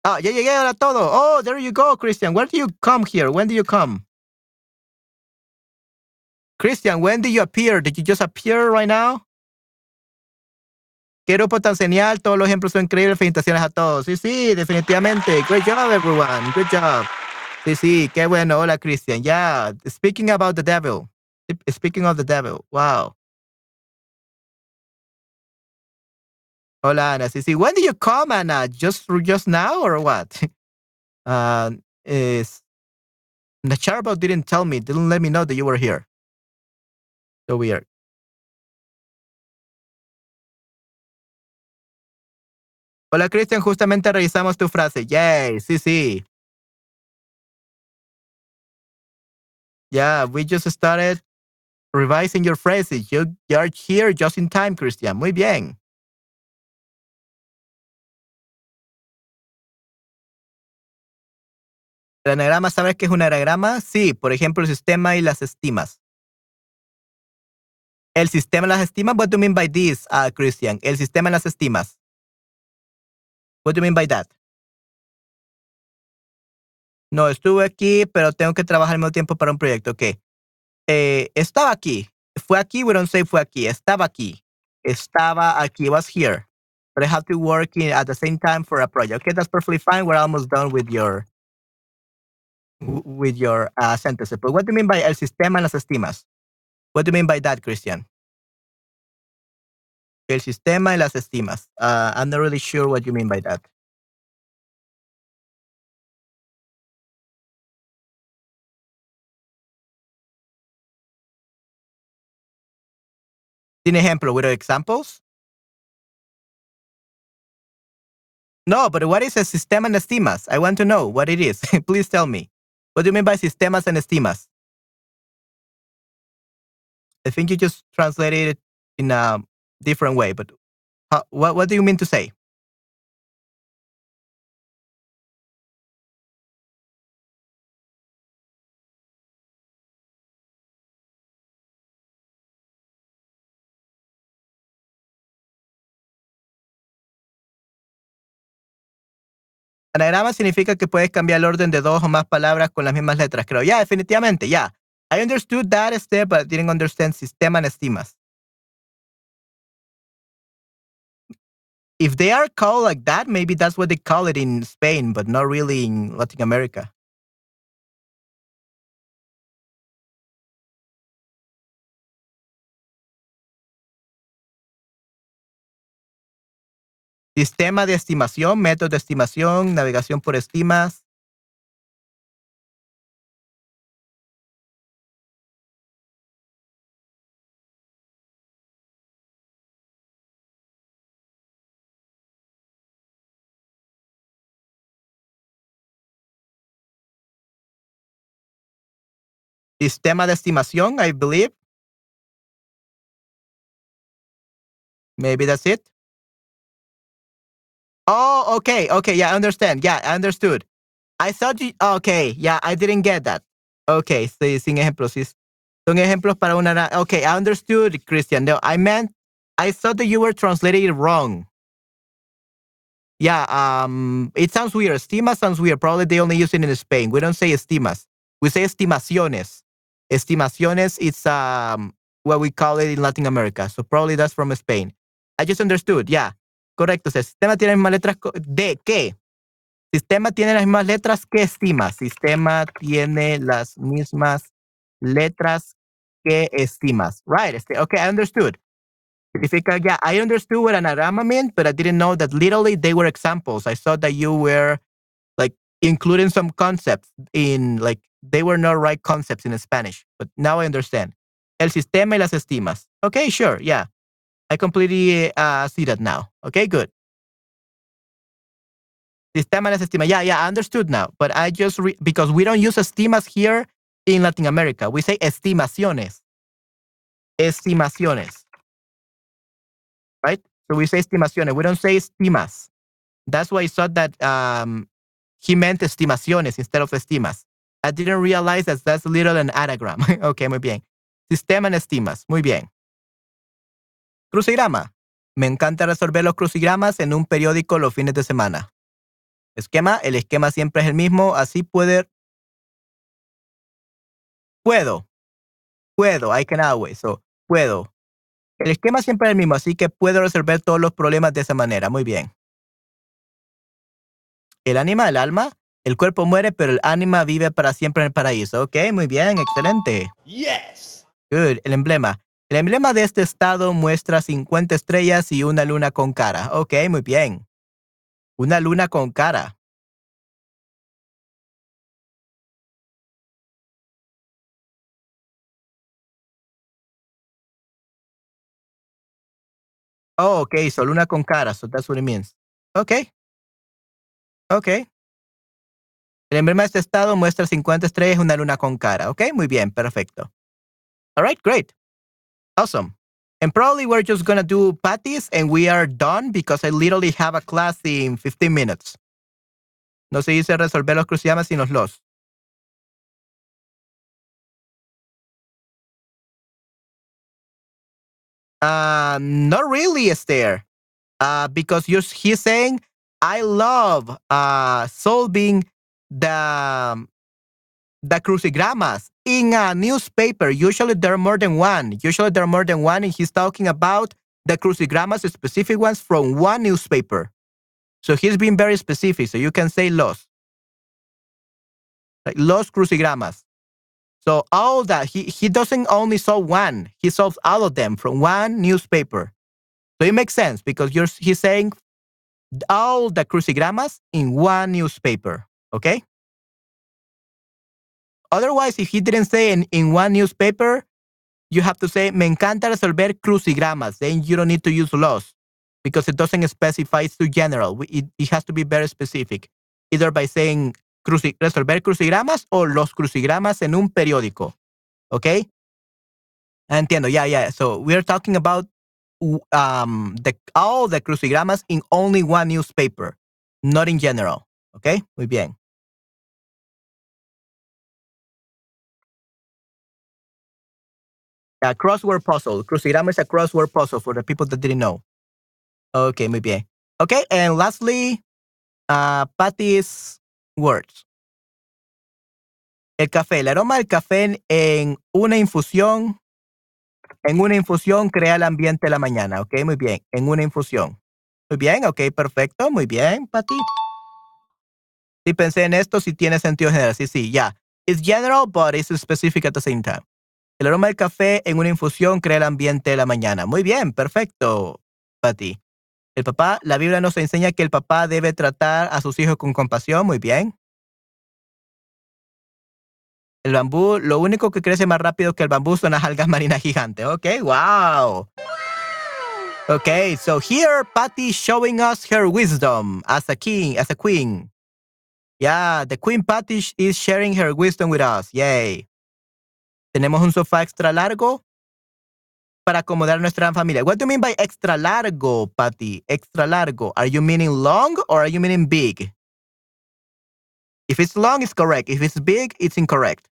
Ah, ya llegué ahora todo. Oh, there you go, Christian. Where do you come here? When do you come? Christian, when did you appear? Did you just appear right now? Qué grupo tan genial. Todos los ejemplos son increíbles. Felicitaciones a todos. Sí, sí, definitivamente. Great job, everyone. Good job. Sí, sí, qué bueno. Hola, Christian. Yeah. Speaking about the devil. Speaking of the devil. Wow. Hola, Ana. Sí, sí. When did you come, Ana? Just just now or what? Uh, is the didn't tell me, didn't let me know that you were here. So weird. Hola, Christian. Justamente revisamos tu frase. Yay. Sí, sí. Yeah, we just started revising your phrases. You, you're here just in time, Christian. Muy bien. ¿El anagrama sabes qué es un anagrama? Sí, por ejemplo, el sistema y las estimas. El sistema y las estimas, what do you mean by this, uh, Christian? El sistema y las estimas. What do you mean by that? No, estuve aquí, pero tengo que trabajar al mismo tiempo para un proyecto. ¿Qué? Eh, estaba aquí. Fue aquí, we don't say fue aquí. Estaba aquí. Estaba aquí, was here. But I have to work in, at the same time for a project. Okay, that's perfectly fine. We're almost done with your with your uh, sentences. But what do you mean by el sistema las estimas? What do you mean by that, Christian? El sistema en las estimas. Uh, I'm not really sure what you mean by that. ¿Tiene ejemplo? With examples? No, but what is a sistema en estimas? I want to know what it is. Please tell me. What do you mean by sistemas and estimas? I think you just translated it in a different way, but how, what, what do you mean to say? Anagrama significa que puedes cambiar el orden de dos o más palabras con las mismas letras, creo. Ya, definitivamente, ya. I understood that step, but I didn't understand sistema en estimas. If they are called like that, maybe that's what they call it in Spain, but not really in Latin America. Sistema de estimación, método de estimación, navegación por estimas. Sistema de estimación, I believe. Maybe that's it. Oh, okay, okay, yeah, I understand. Yeah, I understood. I thought you. Okay, yeah, I didn't get that. Okay, sí, sin ejemplos. Sí, son ejemplos para una. Okay, I understood, Christian. No, I meant. I thought that you were translating it wrong. Yeah, um, it sounds weird. Estima sounds weird. Probably they only use it in Spain. We don't say estimas. We say estimaciones. Estimaciones, it's um what we call it in Latin America. So probably that's from Spain. I just understood. Yeah. Correcto. O sea, sistema tiene las mismas letras de qué? Sistema tiene las mismas letras que estima. Sistema tiene las mismas letras que estimas. Right. Este, okay, I understood. Significa, yeah, I understood what anagrama meant, but I didn't know that literally they were examples. I thought that you were like including some concepts in like they were not right concepts in Spanish, but now I understand. El sistema y las estimas. Okay, sure, yeah. I completely uh, see that now. Okay, good. Sistema y las estimas. Yeah, yeah, I understood now. But I just, because we don't use estimas here in Latin America, we say estimaciones. Estimaciones. Right? So we say estimaciones. We don't say estimas. That's why I thought that um, he meant estimaciones instead of estimas. I didn't realize that that's a little an anagram. ok, muy bien. Sistema en estimas. Muy bien. Crucigrama. Me encanta resolver los crucigramas en un periódico los fines de semana. Esquema. El esquema siempre es el mismo. Así puede. Puedo. Puedo. I can always. So, puedo. El esquema siempre es el mismo, así que puedo resolver todos los problemas de esa manera. Muy bien. El ánima, el alma, el cuerpo muere, pero el ánima vive para siempre en el paraíso. Ok, muy bien, excelente. Yes. Good. El emblema. El emblema de este estado muestra 50 estrellas y una luna con cara. Ok, muy bien. Una luna con cara. Oh, okay. So luna con cara. So that's what it means. Okay. Okay. El emblema de este estado muestra 50 estrellas y una luna con cara. Okay, muy bien, perfecto. All right, great. Awesome. And probably we're just to do patties and we are done because I literally have a class in 15 minutes. No se dice resolver los crucigramas sino los. Uh, not really, Esther. Uh, because he's saying, I love uh, solving the, the crucigramas in a newspaper. Usually there are more than one. Usually there are more than one, and he's talking about the crucigramas, specific ones from one newspaper. So he's being very specific. So you can say los. Like los crucigramas. So all that he he doesn't only solve one, he solves all of them from one newspaper. So it makes sense because you're he's saying all the crucigramas in one newspaper. Okay. Otherwise, if he didn't say in, in one newspaper, you have to say me encanta resolver crucigramas. Then you don't need to use los because it doesn't specify it's too general. It, it has to be very specific, either by saying cruci resolver crucigramas o los crucigramas en un periódico. Okay? Entiendo, yeah, yeah. So we're talking about um, the, all the crucigramas in only one newspaper, not in general. Okay? Muy bien. A crossword puzzle. Crucigrama is a crossword puzzle for the people that didn't know. Okay, muy bien. Okay, and lastly, uh, Patty's words. El café. El aroma del café en una infusión. En una infusión crea el ambiente de la mañana. Ok, muy bien. En una infusión. Muy bien, ok, perfecto. Muy bien, Patty. Sí pensé en esto, si tiene sentido general. Sí, sí, ya. It's general, but it's specific at the same time. El aroma del café en una infusión crea el ambiente de la mañana. Muy bien, perfecto, Patty. El papá, la Biblia nos enseña que el papá debe tratar a sus hijos con compasión. Muy bien. El bambú, lo único que crece más rápido que el bambú son las algas marinas gigantes. Ok, wow. Okay, so here Patty showing us her wisdom as a king, as a queen. Yeah, the Queen Patty is sharing her wisdom with us. Yay. Tenemos un sofá extra largo para acomodar nuestra familia. What do you mean by extra largo, Patty? Extra largo. Are you meaning long or are you meaning big? If it's long, it's correct. If it's big, it's incorrect.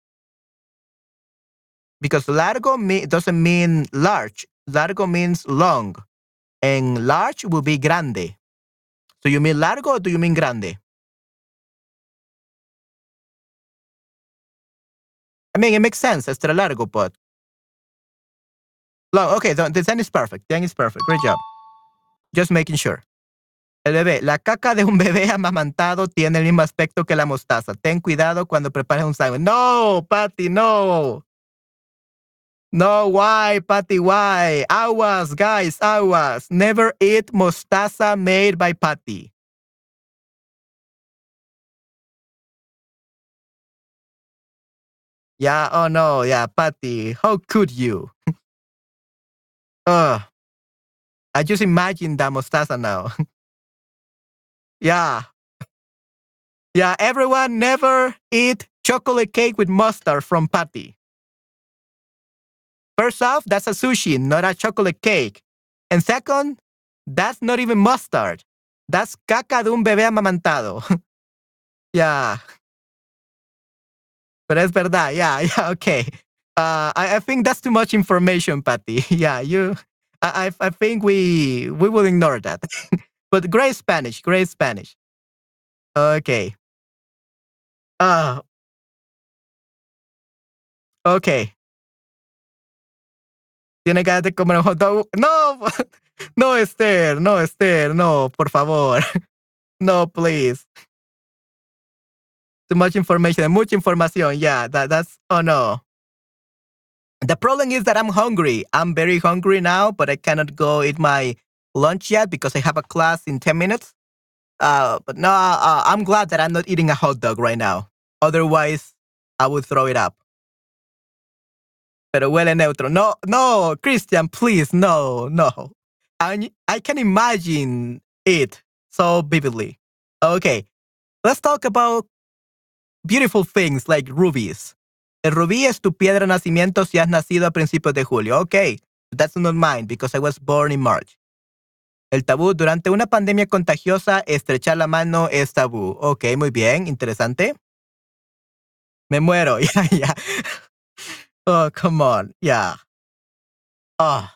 Because largo me doesn't mean large. Largo means long. And large will be grande. So you mean largo or do you mean grande? I mean, it makes sense. Extra largo, but long. Okay, the design is perfect. Then is perfect. Great job. Just making sure. El bebé. La caca de un bebé amamantado tiene el mismo aspecto que la mostaza. Ten cuidado cuando prepares un sándwich. No, Patty, no. No, why, Patty? Why? Aguas, guys, aguas. Never eat mostaza made by Patty. Yeah, oh no, yeah, Patty. How could you? Ugh. I just imagine that mostaza now. yeah. Yeah, everyone never eat chocolate cake with mustard from Patty. First off, that's a sushi, not a chocolate cake. And second, that's not even mustard. That's caca de un bebé amamantado. yeah. But es verdad. Yeah, yeah, okay. Uh, I, I think that's too much information, Patty. yeah, you. I, I, think we we will ignore that. but great Spanish, great Spanish. Okay. Uh, okay. Tiene ganas de comer un hot dog. No, no, Esther, no, Esther, no, por favor. No, please. Too much information, mucha información. Yeah, that, that's, oh no. The problem is that I'm hungry. I'm very hungry now, but I cannot go eat my lunch yet because I have a class in 10 minutes. Uh, but no, uh, I'm glad that I'm not eating a hot dog right now. Otherwise, I would throw it up. Pero huele neutro. No, no, Christian, please, no, no. I, I can imagine it so vividly. Okay, let's talk about beautiful things like rubies. El rubí es tu piedra de nacimiento si has nacido a principios de julio. Okay, that's not mine because I was born in March. El tabú durante una pandemia contagiosa, estrechar la mano es tabú. Ok, muy bien, interesante. Me muero, ya, ya. Oh, come on, yeah. Oh.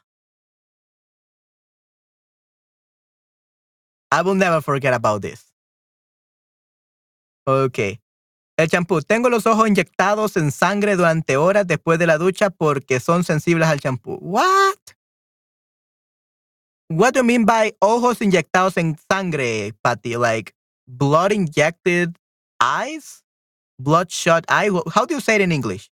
I will never forget about this. Ok. El champú. Tengo los ojos inyectados en sangre durante horas después de la ducha porque son sensibles al champú. What? What do you mean by ojos inyectados en sangre, Patty? Like blood injected eyes? Bloodshot eye? How do you say it in English?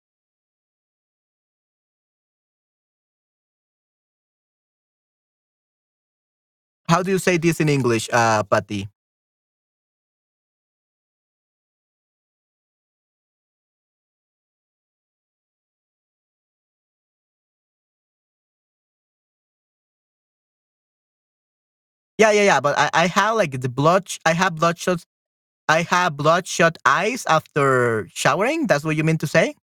How do you say this in English, uh, Patty? Yeah, yeah, yeah. But I, I have like the blood. I have bloodshot. I have bloodshot eyes after showering. That's what you mean to say?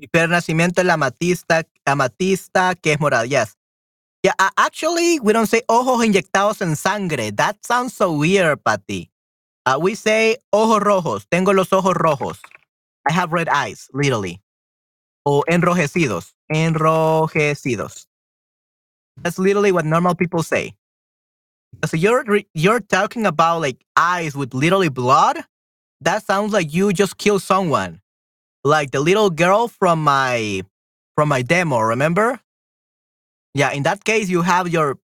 Mi nacimiento es la amatista, amatista que es morada. Yes. Yeah, actually, we don't say ojos inyectados en sangre. That sounds so weird, Patty. Uh, we say ojos rojos. Tengo los ojos rojos. I have red eyes, literally. O enrojecidos. Enrojecidos. That's literally what normal people say. So you're you're talking about like eyes with literally blood. That sounds like you just killed someone like the little girl from my from my demo remember? Yeah in that case you have your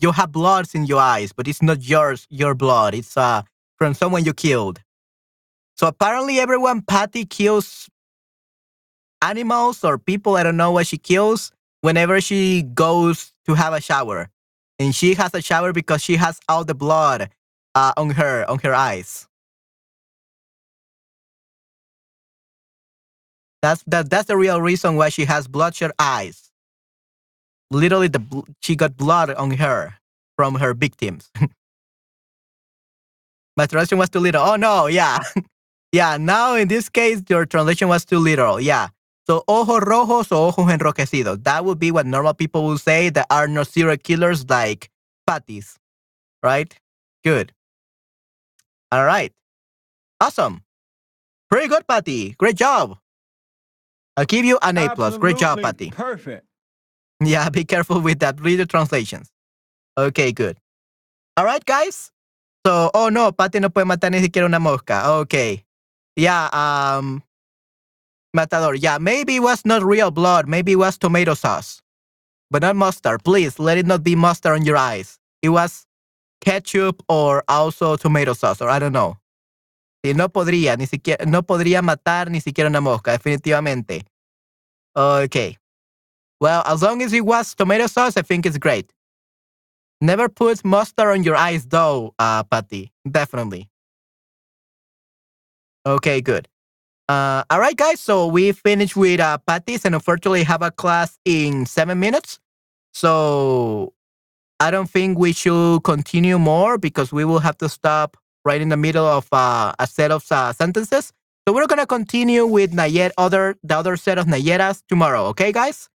you have bloods in your eyes but it's not yours your blood. It's uh from someone you killed. So apparently everyone patty kills animals or people i don't know what she kills whenever she goes to have a shower. And she has a shower because she has all the blood uh, on her on her eyes That's that. That's the real reason why she has bloodshot eyes. Literally, the she got blood on her from her victims. My translation was too little. Oh no, yeah, yeah. Now in this case, your translation was too literal. Yeah. So ojos rojos o ojos enrojecidos. That would be what normal people would say. That are no serial killers like patties, right? Good. All right. Awesome. Pretty good, Patty. Great job. I'll give you an A plus. Great job, Patty. Perfect. Yeah, be careful with that. Read the translations. Okay, good. All right, guys. So, oh no, Patty no puede matar ni siquiera una mosca. Okay. Yeah, um, Matador. Yeah, maybe it was not real blood. Maybe it was tomato sauce, but not mustard. Please let it not be mustard on your eyes. It was ketchup or also tomato sauce, or I don't know. Sí, no podría, ni siquiera, no podría matar ni siquiera una mosca, definitivamente. Okay. Well, as long as it was tomato sauce, I think it's great. Never put mustard on your eyes, though, uh, Patty. Definitely. Okay, good. Uh, all right, guys. So we finished with uh, Patty's, and unfortunately, have a class in seven minutes. So I don't think we should continue more because we will have to stop right in the middle of uh, a set of uh, sentences. So we're gonna continue with Nayet, other the other set of Nayeras tomorrow. Okay, guys.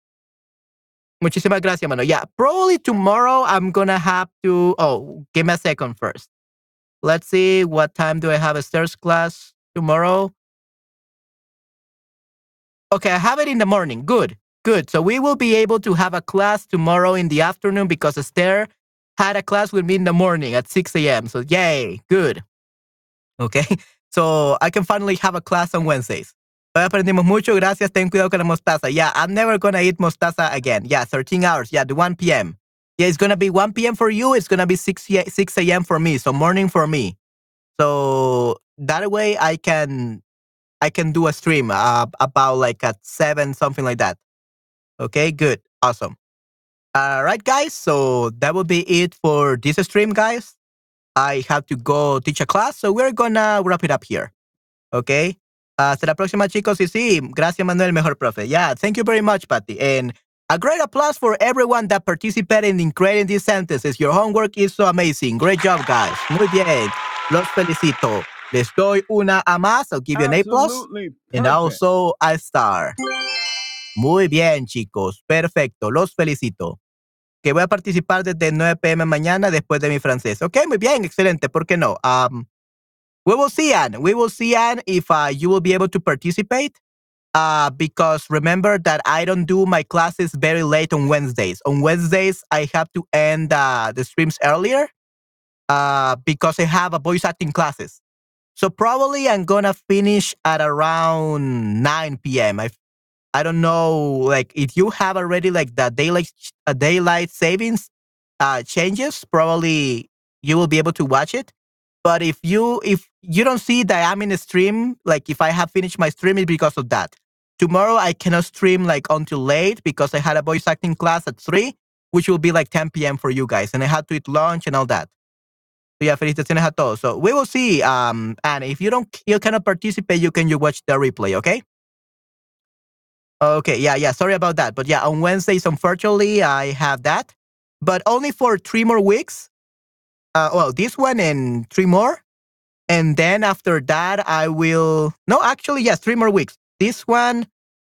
Muchísimas gracias, mano. Yeah, probably tomorrow I'm gonna have to. Oh, give me a second first. Let's see what time do I have a stairs class tomorrow. Okay, I have it in the morning. Good, good. So we will be able to have a class tomorrow in the afternoon because Esther had a class with me in the morning at 6 a.m. So yay, good. Okay, so I can finally have a class on Wednesdays. Hoy aprendimos mucho. Gracias. Ten cuidado con la mostaza. Yeah, I'm never to eat mostaza again. Yeah, 13 hours. Yeah, the 1 p.m. Yeah, it's going to be 1 p.m. for you. It's going to be 6, 6 a.m. for me. So morning for me. So that way I can I can do a stream uh, about like at 7, something like that. Okay, good. Awesome. All right, guys. So that will be it for this stream, guys. I have to go teach a class. So we're going to wrap it up here. Okay. Hasta la próxima, chicos. Y sí, gracias, Manuel, mejor profe. Yeah, thank you very much, Patty. And a great applause for everyone that participated in creating these sentences. Your homework is so amazing. Great job, guys. Muy bien. Los felicito. Les doy una A más. I'll give you an A plus. And also a star. Muy bien, chicos. Perfecto. Los felicito. Que voy a participar desde 9 pm mañana después de mi francés. Ok, muy bien. Excelente. ¿Por qué no? Um, we will see, Anne. We will see, Anne, if uh, you will be able to participate. Uh, because remember that I don't do my classes very late on Wednesdays. On Wednesdays, I have to end uh, the streams earlier uh, because I have a voice acting classes. So probably I'm gonna finish at around 9 p.m. I, I don't know, like if you have already like the daylight uh, daylight savings uh, changes, probably you will be able to watch it. But if you if you don't see that I'm in a stream, like if I have finished my stream, it's because of that. Tomorrow I cannot stream like until late because I had a voice acting class at three, which will be like 10 p.m. for you guys, and I had to eat lunch and all that. So yeah, felicitaciones a todos. So we will see. Um, and if you don't, you cannot participate, you can you watch the replay, okay? Okay, yeah, yeah. Sorry about that, but yeah, on Wednesdays, unfortunately, I have that, but only for three more weeks. Uh, well, this one and three more, and then after that, I will. No, actually, yes, three more weeks. This one,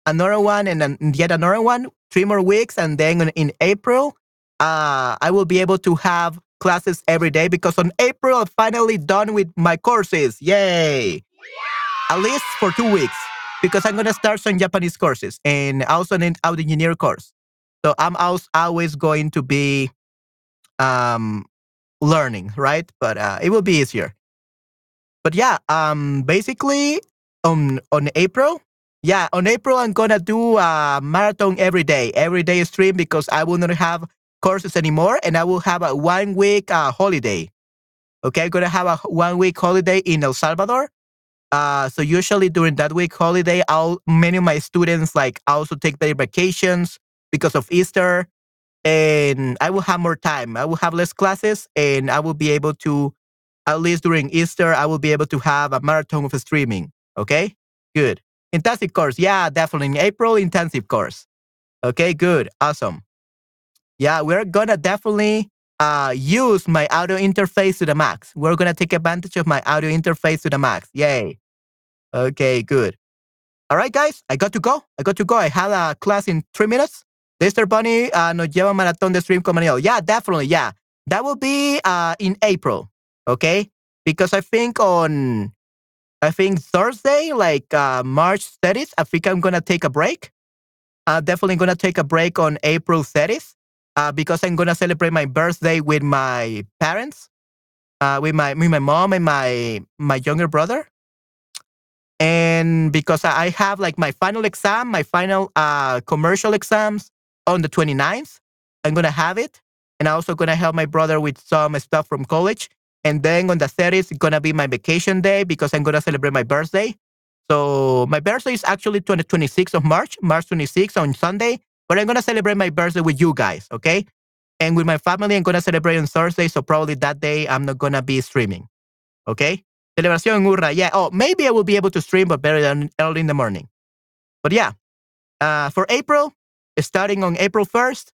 another one, and then yet another one. Three more weeks, and then in April, uh, I will be able to have classes every day because on April I'm finally done with my courses. Yay! At least for two weeks because I'm gonna start some Japanese courses and also an audio engineer course. So I'm always going to be um, learning, right? But uh, it will be easier. But yeah, um, basically on on April, yeah, on April I'm gonna do a marathon every day, every day stream because I will not have courses anymore, and I will have a one week uh, holiday. Okay, I'm gonna have a one week holiday in El Salvador. Uh, so usually during that week holiday, I'll many of my students like also take their vacations because of Easter, and I will have more time. I will have less classes, and I will be able to, at least during Easter, I will be able to have a marathon of streaming. Okay, good. Intensive course, yeah, definitely in April. Intensive course. Okay, good, awesome. Yeah, we're gonna definitely uh, use my audio interface to the max. We're gonna take advantage of my audio interface to the max. Yay. Okay, good. All right, guys, I got to go. I got to go. I have a class in three minutes. Mr. Bunny uh, nos lleva maratón de stream Manilo. Yeah, definitely. Yeah, that will be uh, in April. Okay, because I think on I think Thursday, like uh, March 30th, I think I'm gonna take a break. uh, definitely gonna take a break on April 30th uh, because I'm gonna celebrate my birthday with my parents, uh, with my with my mom and my my younger brother. And because I have like my final exam, my final uh, commercial exams on the 29th, I'm gonna have it, and I'm also gonna help my brother with some stuff from college. And then on the 30th, it's gonna be my vacation day because I'm gonna celebrate my birthday. So my birthday is actually 20, 26th of March, March 26th on Sunday, but I'm gonna celebrate my birthday with you guys, okay? And with my family, I'm gonna celebrate on Thursday, so probably that day I'm not gonna be streaming, okay? Celebración Urra, yeah. Oh, maybe I will be able to stream, but very early in the morning. But yeah, uh, for April, starting on April 1st,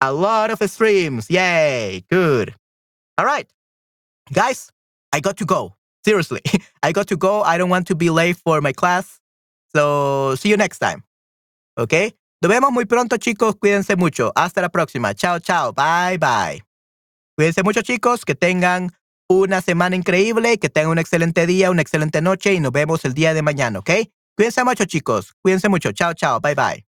a lot of streams. Yay, good. All right, guys, I got to go. Seriously, I got to go. I don't want to be late for my class. So, see you next time. Okay? Nos vemos muy pronto, chicos. Cuídense mucho. Hasta la próxima. Chao, chao. Bye, bye. Cuídense mucho, chicos. Que tengan una semana increíble, que tengan un excelente día, una excelente noche y nos vemos el día de mañana, ¿ok? Cuídense mucho, chicos. Cuídense mucho. Chao, chao. Bye, bye.